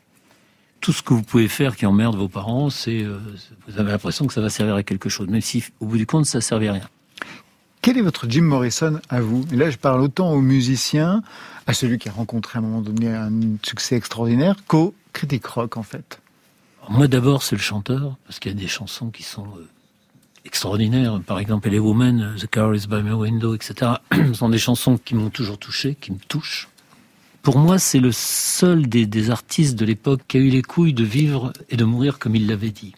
C: Tout ce que vous pouvez faire qui emmerde vos parents, c'est euh, vous avez l'impression que ça va servir à quelque chose, même si au bout du compte ça ne servait à rien.
A: Quel est votre Jim Morrison à vous? Et là, je parle autant aux musiciens, à celui qui a rencontré à un moment donné un succès extraordinaire, qu'au critique rock, en fait.
C: Moi, d'abord, c'est le chanteur, parce qu'il y a des chansons qui sont euh, extraordinaires. Par exemple, Les Women, The Car is by my window, etc. Ce sont des chansons qui m'ont toujours touché, qui me touchent. Pour moi, c'est le seul des, des artistes de l'époque qui a eu les couilles de vivre et de mourir comme il l'avait dit.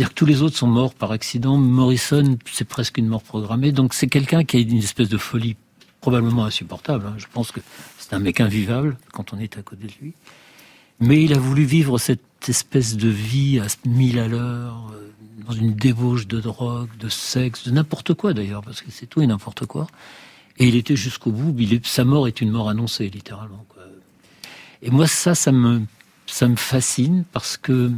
C: C'est-à-dire que tous les autres sont morts par accident. Morrison, c'est presque une mort programmée. Donc c'est quelqu'un qui a une espèce de folie probablement insupportable. Hein. Je pense que c'est un mec invivable quand on est à côté de lui. Mais il a voulu vivre cette espèce de vie à mille à l'heure, euh, dans une débauche de drogue, de sexe, de n'importe quoi d'ailleurs, parce que c'est tout et n'importe quoi. Et il était jusqu'au bout. Sa mort est une mort annoncée, littéralement. Et moi, ça, ça me fascine parce que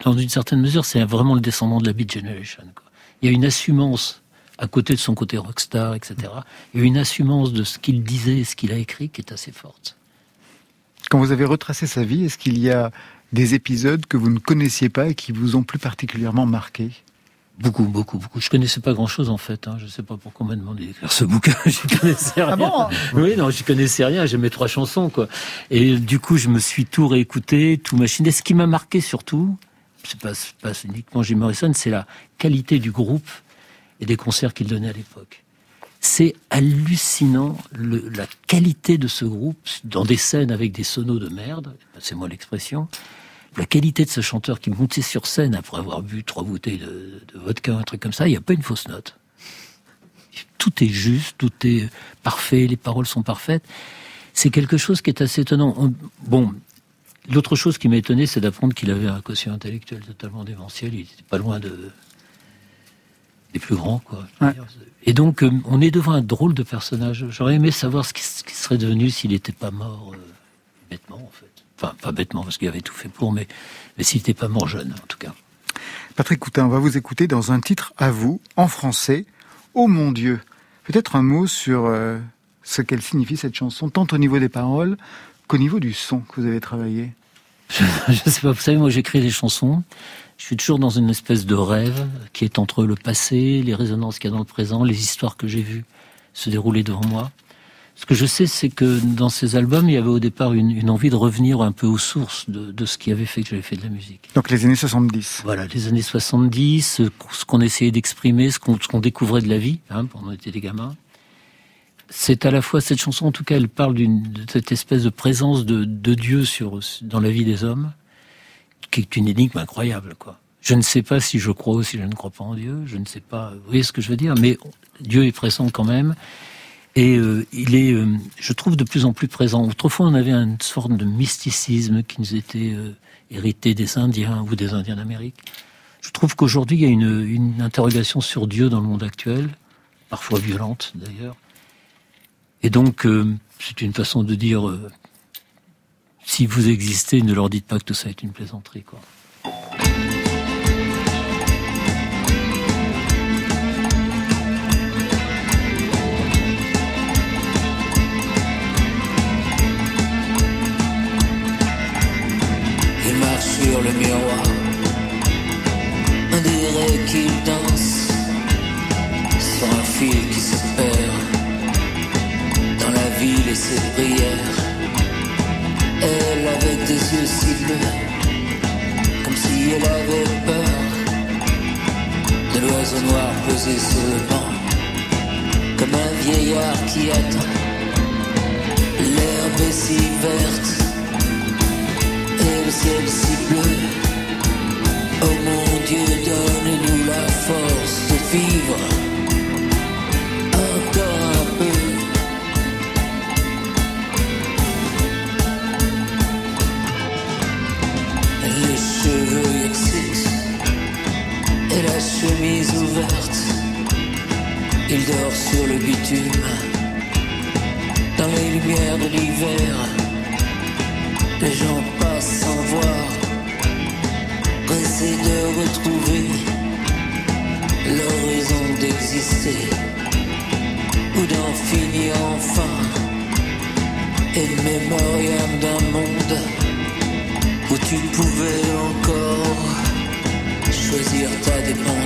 C: dans une certaine mesure, c'est vraiment le descendant de la Beat Generation. Il y a une assumance à côté de son côté rockstar, etc. Il y a une assumance de ce qu'il disait et ce qu'il a écrit qui est assez forte.
A: Quand vous avez retracé sa vie, est-ce qu'il y a des épisodes que vous ne connaissiez pas et qui vous ont plus particulièrement marqué?
C: Beaucoup, beaucoup, beaucoup. Je connaissais pas grand-chose en fait. Hein. Je sais pas pourquoi on m'a demandé d'écrire ce bouquin. Je connaissais ah rien. Ah bon? Oui, non, je connaissais rien. J'aimais trois chansons quoi. Et du coup, je me suis tout réécouté, tout machiné. Ce qui m'a marqué surtout, c'est pas, pas uniquement Jim Morrison, c'est la qualité du groupe et des concerts qu'il donnait à l'époque. C'est hallucinant la qualité de ce groupe dans des scènes avec des sonos de merde, c'est moi l'expression. La qualité de ce chanteur qui montait sur scène après avoir bu trois bouteilles de, de vodka, un truc comme ça, il n'y a pas une fausse note. Tout est juste, tout est parfait, les paroles sont parfaites. C'est quelque chose qui est assez étonnant. bon, L'autre chose qui m'a étonné, c'est d'apprendre qu'il avait un quotient intellectuel totalement démentiel. Il n'était pas loin de des plus grands, quoi. Et donc, euh, on est devant un drôle de personnage. J'aurais aimé savoir ce qui, serait devenu s'il n'était pas mort euh, bêtement, en fait. Enfin, pas bêtement, parce qu'il avait tout fait pour, mais, mais s'il n'était pas mort jeune, en tout cas.
A: Patrick Coutin, on va vous écouter dans un titre à vous, en français. Oh mon Dieu Peut-être un mot sur euh, ce qu'elle signifie cette chanson, tant au niveau des paroles qu'au niveau du son que vous avez travaillé
C: Je sais pas, vous savez, moi j'écris des chansons, je suis toujours dans une espèce de rêve qui est entre le passé, les résonances qu'il y a dans le présent, les histoires que j'ai vues se dérouler devant moi. Ce que je sais, c'est que dans ces albums, il y avait au départ une, envie de revenir un peu aux sources de, ce qui avait fait que j'avais fait de la musique.
A: Donc les années 70.
C: Voilà, les années 70, ce qu'on essayait d'exprimer, ce qu'on découvrait de la vie, hein, pendant on était des gamins. C'est à la fois cette chanson, en tout cas, elle parle de cette espèce de présence de, Dieu sur, dans la vie des hommes, qui est une énigme incroyable, quoi. Je ne sais pas si je crois ou si je ne crois pas en Dieu. Je ne sais pas. Vous voyez ce que je veux dire Mais Dieu est présent quand même. Et euh, il est, euh, je trouve, de plus en plus présent. Autrefois, on avait une sorte de mysticisme qui nous était euh, hérité des Indiens ou des Indiens d'Amérique. Je trouve qu'aujourd'hui, il y a une, une, interrogation sur Dieu dans le monde actuel, parfois violente d'ailleurs. Et donc, c'est une façon de dire, si vous existez, ne leur dites pas que tout ça est une plaisanterie. Quoi.
L: sur le miroir. On dirait qu'il danse sur un fil ville et ses prières. Elle avec des yeux si bleus, comme si elle avait peur de l'oiseau noir posé sur le banc, comme un vieillard qui attend. L'herbe est si verte le ciel si bleu. Oh mon Dieu, donne-nous la force de vivre dans les lumières de l'hiver. Les gens sans voir, pressé de retrouver l'horizon d'exister ou d'en finir enfin. Et le mémorial d'un monde où tu pouvais encore choisir ta dépendance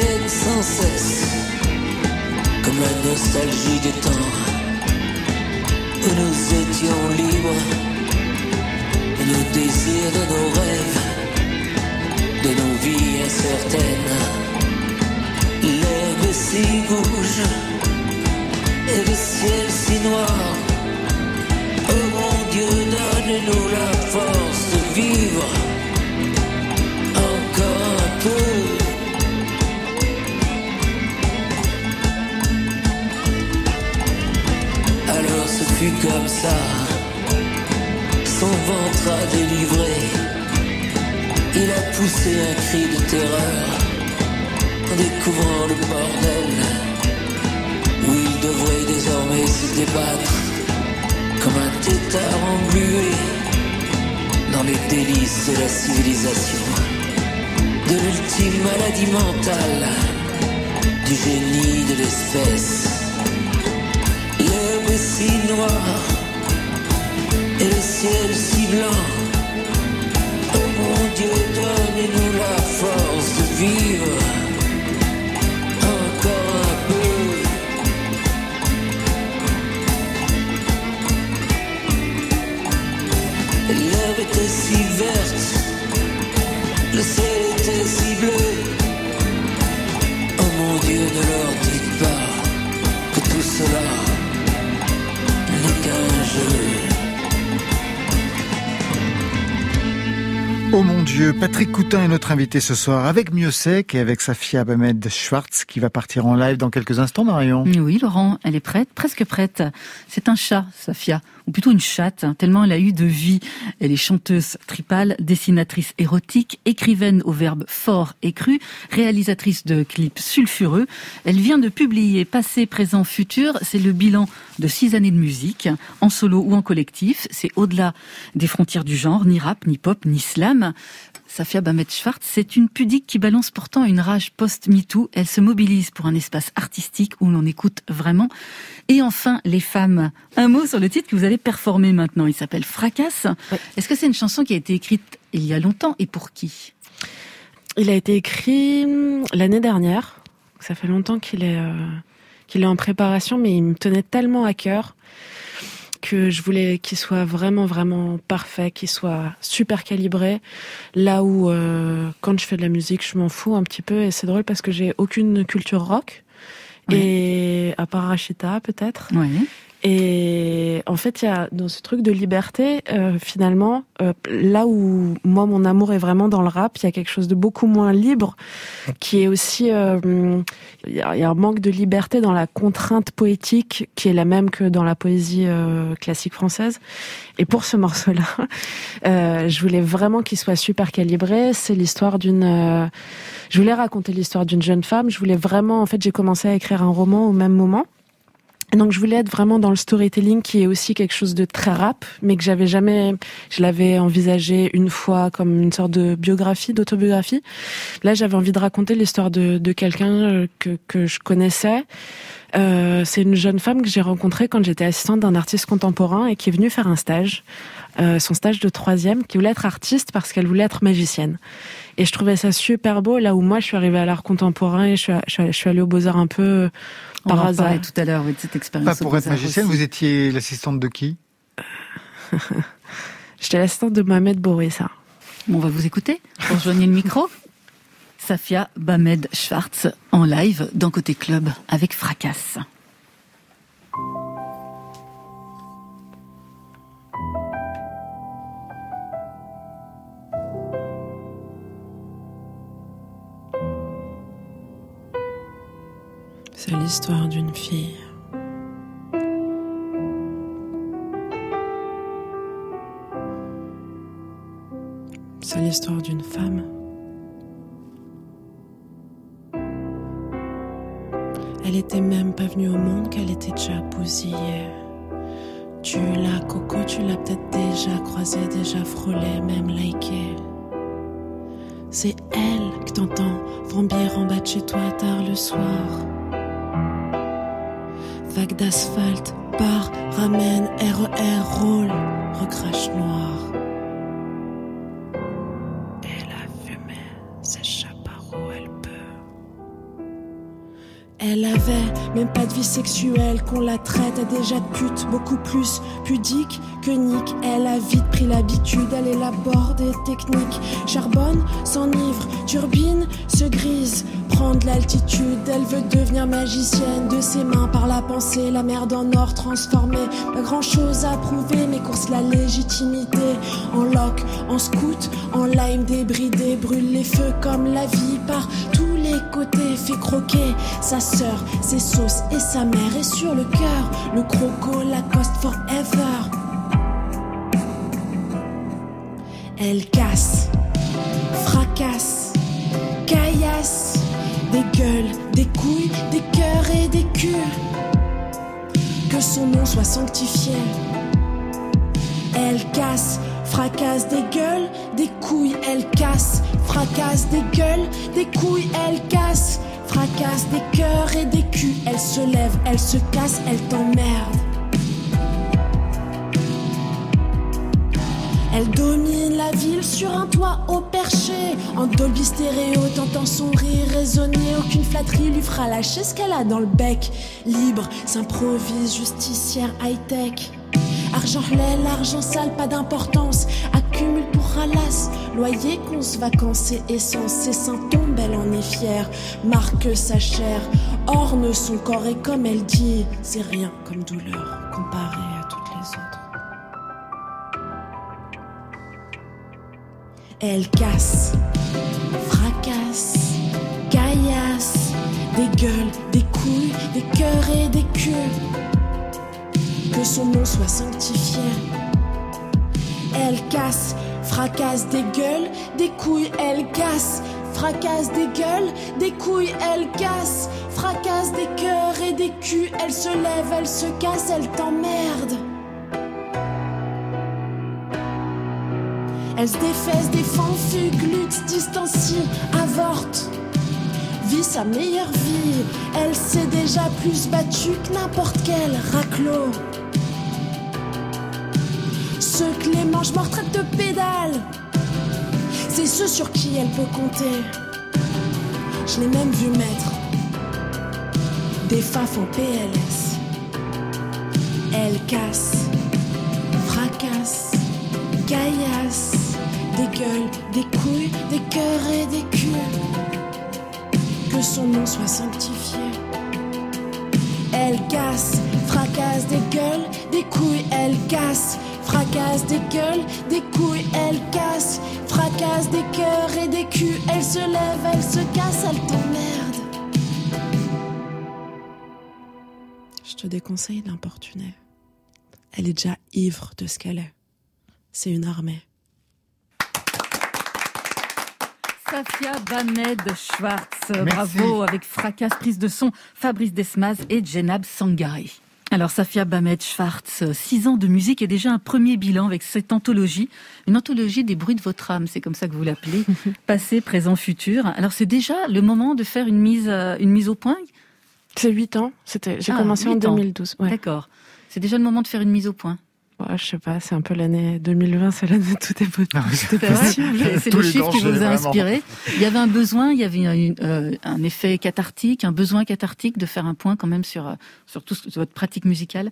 L: sans cesse, comme la nostalgie des temps où nous étions libres, de nos désirs, de nos rêves, de nos vies incertaines. L'herbe si rouge et le ciel si noir. Oh mon Dieu, donne-nous la force de vivre. Alors ce comme ça, son ventre a délivré. Il a poussé un cri de terreur en découvrant le bordel où il devrait désormais se débattre comme un tétard englué dans les délices de la civilisation de l'ultime maladie mentale, du génie de l'espèce. Si noire et le ciel si blanc. Oh mon Dieu, donnez-nous la force de vivre encore un peu. L'herbe était si verte, le ciel était si bleu. Oh mon Dieu, ne leur dites pas que tout cela.
A: Oh mon Dieu, Patrick Coutin est notre invité ce soir avec Mieux Sec et avec Safia Ahmed Schwartz qui va partir en live dans quelques instants, Marion.
D: Oui, Laurent, elle est prête, presque prête. C'est un chat, Safia ou plutôt une chatte, hein, tellement elle a eu de vie. Elle est chanteuse tripale, dessinatrice érotique, écrivaine au verbe fort et cru, réalisatrice de clips sulfureux. Elle vient de publier Passé, présent, futur. C'est le bilan de six années de musique, en solo ou en collectif. C'est au-delà des frontières du genre, ni rap, ni pop, ni slam. Safia Bamet-Schwartz, c'est une pudique qui balance pourtant une rage post-MeToo. Elle se mobilise pour un espace artistique où l'on écoute vraiment. Et enfin, les femmes. Un mot sur le titre que vous allez performer maintenant. Il s'appelle Fracasse. Est-ce que c'est une chanson qui a été écrite il y a longtemps et pour qui?
E: Il a été écrit hum, l'année dernière. Ça fait longtemps qu'il est, euh, qu'il est en préparation, mais il me tenait tellement à cœur que je voulais qu'il soit vraiment vraiment parfait, qu'il soit super calibré. Là où euh, quand je fais de la musique, je m'en fous un petit peu et c'est drôle parce que j'ai aucune culture rock. Et à part Rachita peut-être.
D: Oui.
E: Et en fait, il y a dans ce truc de liberté, euh, finalement, euh, là où moi mon amour est vraiment dans le rap, il y a quelque chose de beaucoup moins libre, qui est aussi, euh, il y, a, y, a un manque de liberté dans la contrainte poétique, qui est la même que dans la poésie euh, classique française. Et pour ce morceau-là, euh, je voulais vraiment qu'il soit super calibré. C'est l'histoire d'une, euh, je voulais raconter l'histoire d'une jeune femme. Je voulais vraiment, en fait, j'ai commencé à écrire un roman au même moment. Donc je voulais être vraiment dans le storytelling qui est aussi quelque chose de très rap, mais que j'avais jamais, je l'avais envisagé une fois comme une sorte de biographie, d'autobiographie. Là j'avais envie de raconter l'histoire de, de quelqu'un euh, que, que je connaissais. Euh, c'est une jeune femme que j'ai rencontrée quand j'étais assistante d'un artiste contemporain et qui est venue faire un stage, euh, son stage de troisième, qui voulait être artiste parce qu'elle voulait être magicienne. Et je trouvais ça super beau, là où moi je suis arrivée à l'art contemporain et je suis, je suis allée au Beaux-Arts un peu par
D: On
E: hasard.
D: tout à l'heure de cette expérience.
A: Pas pour être magicienne, vous étiez l'assistante de qui?
E: J'étais l'assistante de Mohamed Bourré, ça.
D: On va vous écouter. Rejoignez le micro. Safia Bamed Schwartz en live dans Côté Club avec Fracasse.
E: C'est l'histoire d'une fille. C'est l'histoire d'une femme. Elle était même pas venue au monde qu'elle était déjà bousillée. Tu l'as, Coco, tu l'as peut-être déjà croisée, déjà frôlée, même likée. C'est elle que t'entends vrombir en bas de chez toi tard le soir. Vague d'asphalte, part, ramène, RER, roule, recrache noir. Elle avait même pas de vie sexuelle, qu'on la traite à déjà de pute, beaucoup plus pudique que Nick. Elle a vite pris l'habitude, elle élabore des techniques. Charbonne, s'enivre, turbine, se grise, prend de l'altitude. Elle veut devenir magicienne de ses mains par la pensée, la merde en or transformée. Pas grand chose à prouver, mais course la légitimité. En loc, en scout, en lime débridé, brûle les feux comme la vie par côtés. Fait croquer sa sœur, ses sauces et sa mère. Et sur le cœur, le croco, Lacoste forever. Elle casse, fracasse, caillasse, des gueules, des couilles, des cœurs et des culs. Que son nom soit sanctifié. Elle casse, fracasse des gueules, des couilles, elle casse, fracasse des gueules, des couilles, elle casse, fracasse des cœurs et des culs. Elle se lève, elle se casse, elle t'emmerde. Elle domine la ville sur un toit au perché. En Dolby stéréo, t'entends son rire résonner. Aucune flatterie lui fera lâcher ce qu'elle a dans le bec. Libre, s'improvise, justicière high-tech. Argent lait, l'argent sale, pas d'importance. Accumule pour ralasse. Loyer, conce, vacances et essence. Ses tombent, elle en est fière. Marque sa chair, orne son corps et comme elle dit, c'est rien comme douleur comparé à toutes les autres.
M: Elle casse, fracasse, caillasse, des gueules, des couilles, des cœurs et des queues. Que son nom soit sanctifié. Elle casse, fracasse des gueules, des couilles, elle casse, fracasse des gueules, des couilles, elle casse, fracasse des cœurs et des culs, elle se lève, elle se casse, elle t'emmerde. Elle se défaisse, défend, fugue, lutte, distancie, avorte. Vit sa meilleure vie, elle s'est déjà plus battue que n'importe quel raclot. Ceux que les manches de pédales, c'est ceux sur qui elle peut compter. Je l'ai même vu mettre des faf en PLS. Elle casse, fracasse, caillasse, des gueules, des couilles, des cœurs et des culs. Que son nom soit sanctifié. Elle casse, fracasse des gueules, des couilles, elle casse, fracasse des gueules, des couilles, elle casse, fracasse des cœurs et des culs, elle se lève, elle se casse, elle t'emmerde. Je te déconseille d'importuner. Elle est déjà ivre de ce qu'elle est. C'est une armée.
D: Safia Bamed Schwartz, bravo, avec fracas, prise de son, Fabrice Desmaz et Jenab Sangari. Alors Safia Bamed Schwartz, six ans de musique et déjà un premier bilan avec cette anthologie, une anthologie des bruits de votre âme, c'est comme ça que vous l'appelez, passé, présent, futur. Alors c'est déjà le moment de faire une mise, euh, une mise au point?
E: C'est huit ans, c'était, j'ai ah, commencé en 2012.
D: Ouais. D'accord, c'est déjà le moment de faire une mise au point?
E: Ouais, je sais pas, c'est un peu l'année 2020, c'est l'année tout est,
D: ah possible. C'est le chiffre qui vous a inspiré. Il y avait un besoin, il y avait euh, un effet cathartique, un besoin cathartique de faire un point quand même sur, euh, sur tout votre pratique musicale.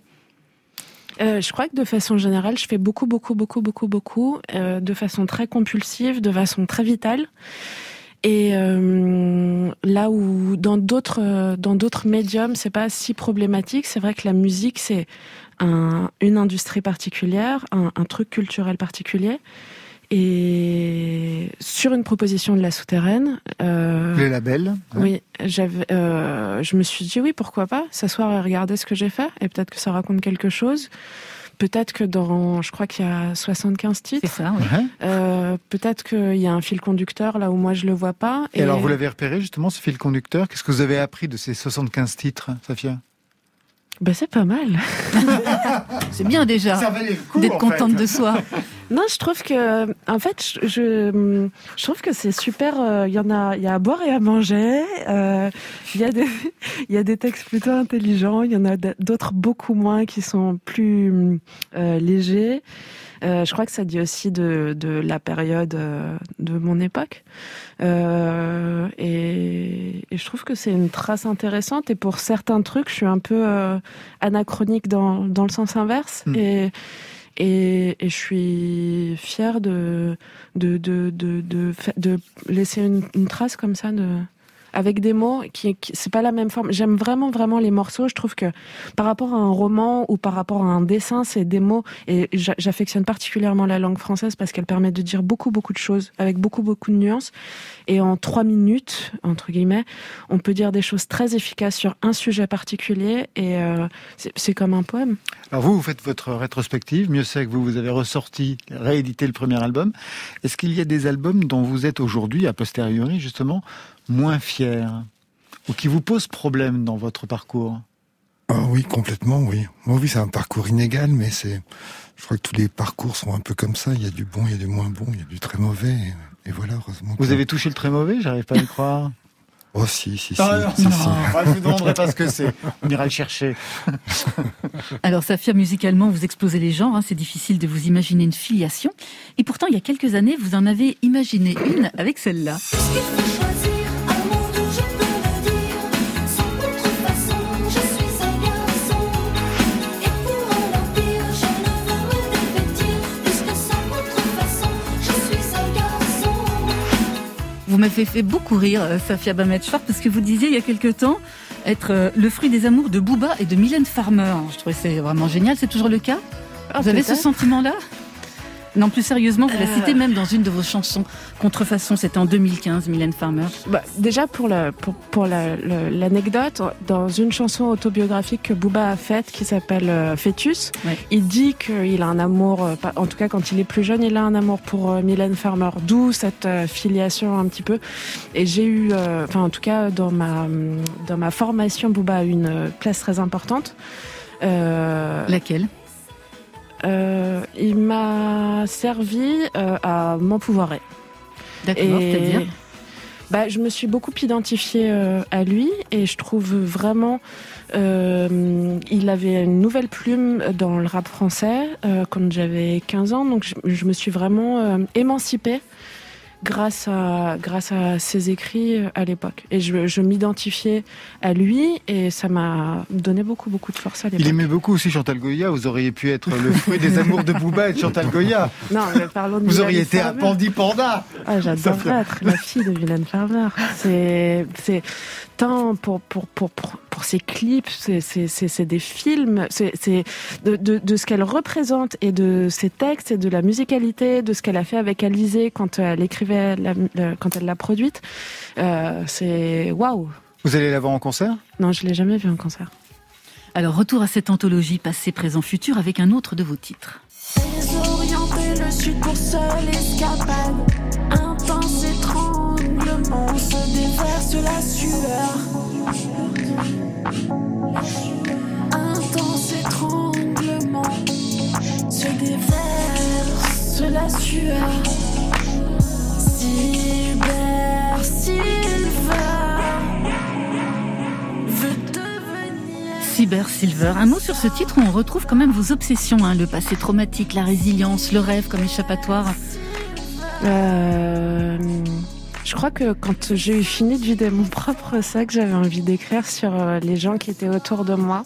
E: Euh, je crois que de façon générale, je fais beaucoup, beaucoup, beaucoup, beaucoup, beaucoup, euh, de façon très compulsive, de façon très vitale. Et euh, là où dans d'autres dans d'autres médiums, c'est pas si problématique. C'est vrai que la musique, c'est une industrie particulière, un, truc culturel particulier. Et sur une proposition de la souterraine,
A: euh, les labels.
E: Oui, j'avais, euh, je me suis dit oui, pourquoi pas s'asseoir et regarder ce que j'ai fait, et peut-être que ça raconte quelque chose. Peut-être que dans, je crois qu'il y a 75 titres.
D: C'est ça, oui.
E: Euh, peut-être qu'il y a un fil conducteur là où moi je le vois pas.
A: Et, et alors vous l'avez repéré justement ce fil conducteur? Qu'est-ce que vous avez appris de ces 75 titres, Safia?
E: Bah, c'est pas mal.
D: c'est bien déjà d'être contente de soi.
E: Non, je trouve que, en fait, je, je, trouve que c'est super. Euh, il y en a, il y a à boire et à manger. Euh, il y a des, il y a des textes plutôt intelligents. Il y en a d'autres beaucoup moins qui sont plus euh, légers. Euh, je crois que ça dit aussi de, de la période euh, de mon époque. Euh, et, et, je trouve que c'est une trace intéressante. Et pour certains trucs, je suis un peu euh, anachronique dans, dans le sens inverse. Hmm. Et, et, et, je suis fière de, de, de, de, de, de laisser une, une trace comme ça de, avec des mots qui, qui c'est pas la même forme. J'aime vraiment vraiment les morceaux. Je trouve que par rapport à un roman ou par rapport à un dessin, c'est des mots et j'affectionne particulièrement la langue française parce qu'elle permet de dire beaucoup beaucoup de choses avec beaucoup beaucoup de nuances. Et en trois minutes entre guillemets, on peut dire des choses très efficaces sur un sujet particulier et euh, c'est comme un poème.
A: Alors vous, vous faites votre rétrospective. Mieux c'est que vous, vous avez ressorti, réédité le premier album. Est-ce qu'il y a des albums dont vous êtes aujourd'hui, a posteriori justement, moins fier ou qui vous pose problème dans votre parcours
H: ah Oui, complètement, oui. oui, c'est un parcours inégal, mais c'est. Je crois que tous les parcours sont un peu comme ça. Il y a du bon, il y a du moins bon, il y a du très mauvais. Et, voilà, heureusement.
A: Vous avez touché le très mauvais J'arrive pas à y croire.
H: Oh si, si,
A: ah,
H: si.
A: non, je vous demanderai pas ce que c'est. On ira le chercher.
D: Alors, Safia, musicalement, vous explosez les genres. Hein, c'est difficile de vous imaginer une filiation. Et pourtant, il y a quelques années, vous en avez imaginé une avec celle-là. Vous m'avez fait beaucoup rire, euh, Safia bamet parce que vous disiez il y a quelque temps être euh, le fruit des amours de Booba et de Mylène Farmer. Je trouvais c'est vraiment génial. C'est toujours le cas? Ah, Vous avez ce sentiment-là? Non, plus sérieusement, vous la euh. citez même dans une de vos chansons. Contrefaçon, c'était en 2015, Mylène Farmer.
E: Bah, déjà, pour l'anecdote, pour, la, dans une chanson autobiographique que Booba a faite, qui s'appelle euh, Fœtus, il dit qu'il a un amour, euh, en tout cas quand il est plus jeune, il a un amour pour Mylène Farmer, d'où cette filiation un petit peu. Et j'ai eu, enfin en tout cas dans ma, dans ma formation, Booba a eu une place très importante.
D: Laquelle?
E: Euh, il m'a servi euh, à m'empouvoirer.
D: D'accord, c'est-à-dire
E: bah, je me suis beaucoup identifiée euh, à lui et je trouve vraiment il avait une nouvelle plume dans le rap français quand j'avais 15 ans donc je, je me suis vraiment émancipée grâce à, grâce à ses écrits à l'époque. Et je, je m'identifiais à lui et ça m'a donné beaucoup, beaucoup de force à l'époque.
A: Il aimait beaucoup aussi Chantal Goya. Vous auriez pu être le fruit des amours de Booba et de Chantal Goya.
E: Non, mais parlons de
A: Vous auriez été un Pandi Panda.
E: Ah, j'adorerais être la fille de Mylène Farmer. C'est, c'est, pour, pour, pour, pour, ses clips, c'est des films, c'est de, de, de, ce qu'elle représente et de ses textes et de la musicalité, de ce qu'elle a fait avec Alizé quand elle écrivait, quand elle l'a produite. Euh, c'est waouh!
A: Vous allez la voir en concert?
E: Non, je l'ai jamais vue en concert.
D: Alors, retour à cette anthologie passé, présent, futur avec un autre de vos titres.
M: Désorienter le sud pour seule escapade. Intense étranglement se déverse la sueur. Déverse la sueur. Cyber Silver.
D: Cyber Silver. Un mot sur ce titre où on retrouve quand même vos obsessions, hein, le passé traumatique, la résilience, le rêve comme échappatoire.
E: Euh, je crois que quand j'ai eu fini de vider mon propre sac, j'avais envie d'écrire sur euh, les gens qui étaient autour de moi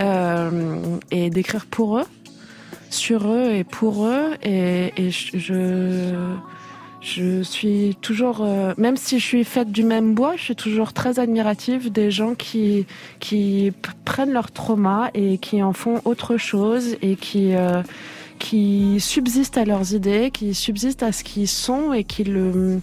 E: euh, et d'écrire pour eux, sur eux et pour eux. Et, je je suis toujours, euh, même si je suis faite du même bois, je suis toujours très admirative des gens qui qui prennent leur trauma et qui en font autre chose et qui euh, qui subsistent à leurs idées, qui subsistent à ce qu'ils sont et qui le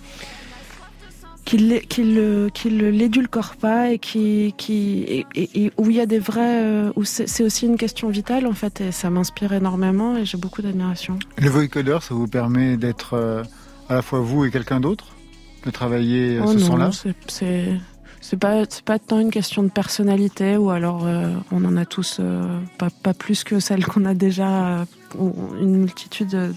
E: qui le qui l'édulcore pas et qui qui et, où il y a des vrais euh, où c'est aussi une question vitale en fait et ça m'inspire énormément et j'ai beaucoup d'admiration.
A: Le vocoder, ça vous permet d'être à la fois vous et quelqu'un d'autre? De travailler
E: oh
A: ce son-là?
E: C'est c'est pas c'est pas tant une question de personnalité ou alors euh, on en a tous euh, pas, pas plus que celle qu'on a déjà euh, une multitude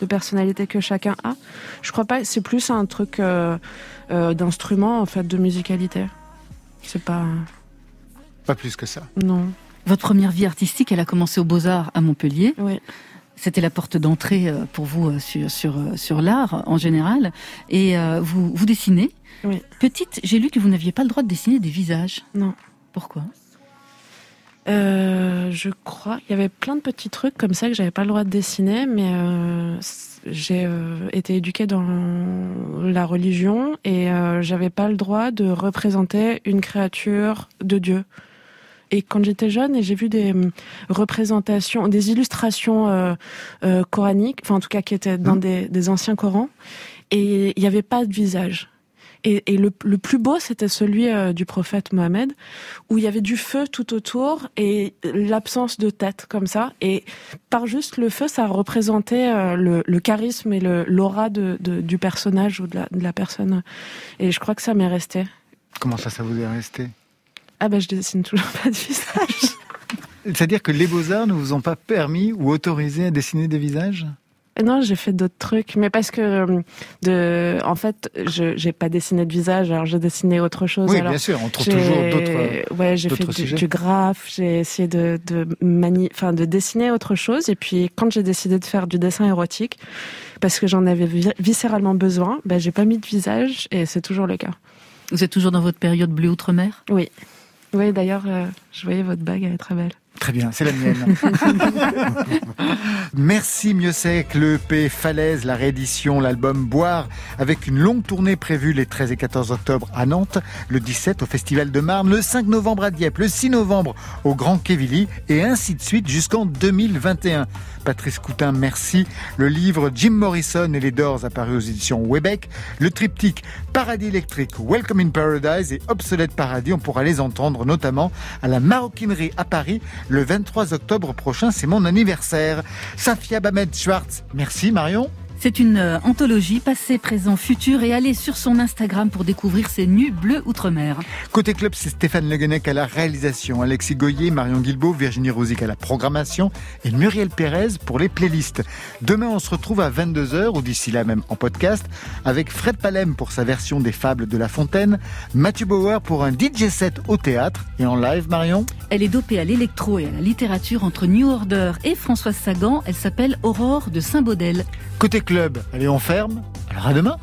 E: de, personnalités que chacun a. Je crois pas. C'est plus un truc d'instrument en fait de musicalité. C'est pas
A: pas plus que ça.
E: Non.
D: Votre première vie artistique, elle a commencé aux Beaux Arts à Montpellier.
E: Oui.
D: C'était la porte d'entrée euh, pour vous euh, sur, sur, euh, sur l'art en général. Et vous, vous dessinez.
E: Oui.
D: Petite, j'ai lu que vous n'aviez pas le droit de dessiner des visages.
E: Non.
D: Pourquoi?
E: Je crois, il y avait plein de petits trucs comme ça que j'avais pas le droit de dessiner, mais j'ai été éduquée dans la religion et j'avais pas le droit de représenter une créature de Dieu. Et quand j'étais jeune, et j'ai vu des hum, représentations, des illustrations euh, euh, coraniques, enfin en tout cas qui étaient dans mmh. des, des, anciens Corans, et il n'y avait pas de visage. Et, et le, le, plus beau, c'était celui euh, du prophète Mohammed, où il y avait du feu tout autour et l'absence de tête comme ça. Et par juste le feu, ça représentait euh, le, le, charisme et l'aura de, de, du personnage ou de la, de la personne. Et je crois que ça m'est resté.
A: Comment ça, ça vous est resté?
E: Ah ben je dessine toujours pas de visage.
A: C'est-à-dire que les beaux-arts ne vous ont pas permis ou autorisé à dessiner des visages?
E: Non, j'ai fait d'autres trucs, mais parce que euh, de, en fait, je j'ai pas dessiné de visage, alors j'ai dessiné autre chose.
A: Oui, bien sûr, on trouve toujours d'autres.
E: Ouais, j'ai fait du, du, graphe, j'ai essayé de de mani... enfin de dessiner autre chose, et puis quand j'ai décidé de faire du dessin érotique, parce que j'en avais viscéralement besoin, ben j'ai pas mis de visage, et c'est toujours le cas.
D: Vous êtes toujours dans votre période bleu outre-mer?
E: Oui. Oui, d'ailleurs, euh, je voyais votre bague, elle est très belle.
A: Très bien, c'est la mienne. Merci Mieux Sec, le EP Falaise, la réédition, l'album Boire, avec une longue tournée prévue les 13 et 14 octobre à Nantes, le 17 au Festival de Marne, le 5 novembre à Dieppe, le 6 novembre au Grand Quevilly, et ainsi de suite jusqu'en 2021. Patrice Coutin, merci. Le livre Jim Morrison et les Doors apparu aux éditions Webec. Le triptyque Paradis électrique, Welcome in Paradise et Obsolete Paradis. On pourra les entendre notamment à la Maroquinerie à Paris le 23 octobre prochain. C'est mon anniversaire. Safia Bamed Schwartz. Merci Marion?
D: C'est une euh, anthologie passé, présent, futur et allez sur son Instagram pour découvrir ses nus bleus outre-mer.
A: Côté club, c'est Stéphane Le à la réalisation, Alexis Goyer, Marion Guilbault, Virginie Rosic à la programmation et Muriel Pérez pour les playlists. Demain, on se retrouve à 22h ou d'ici là même en podcast avec Fred Palem pour sa version des Fables de La Fontaine, Mathieu Bauer pour un DJ set au théâtre et en live, Marion?
D: Elle est dopée à l'électro et à la littérature entre New Order et Françoise Sagan. Elle s'appelle Aurore de Saint-Baudel.
A: Côté club, allez, on ferme. Alors à demain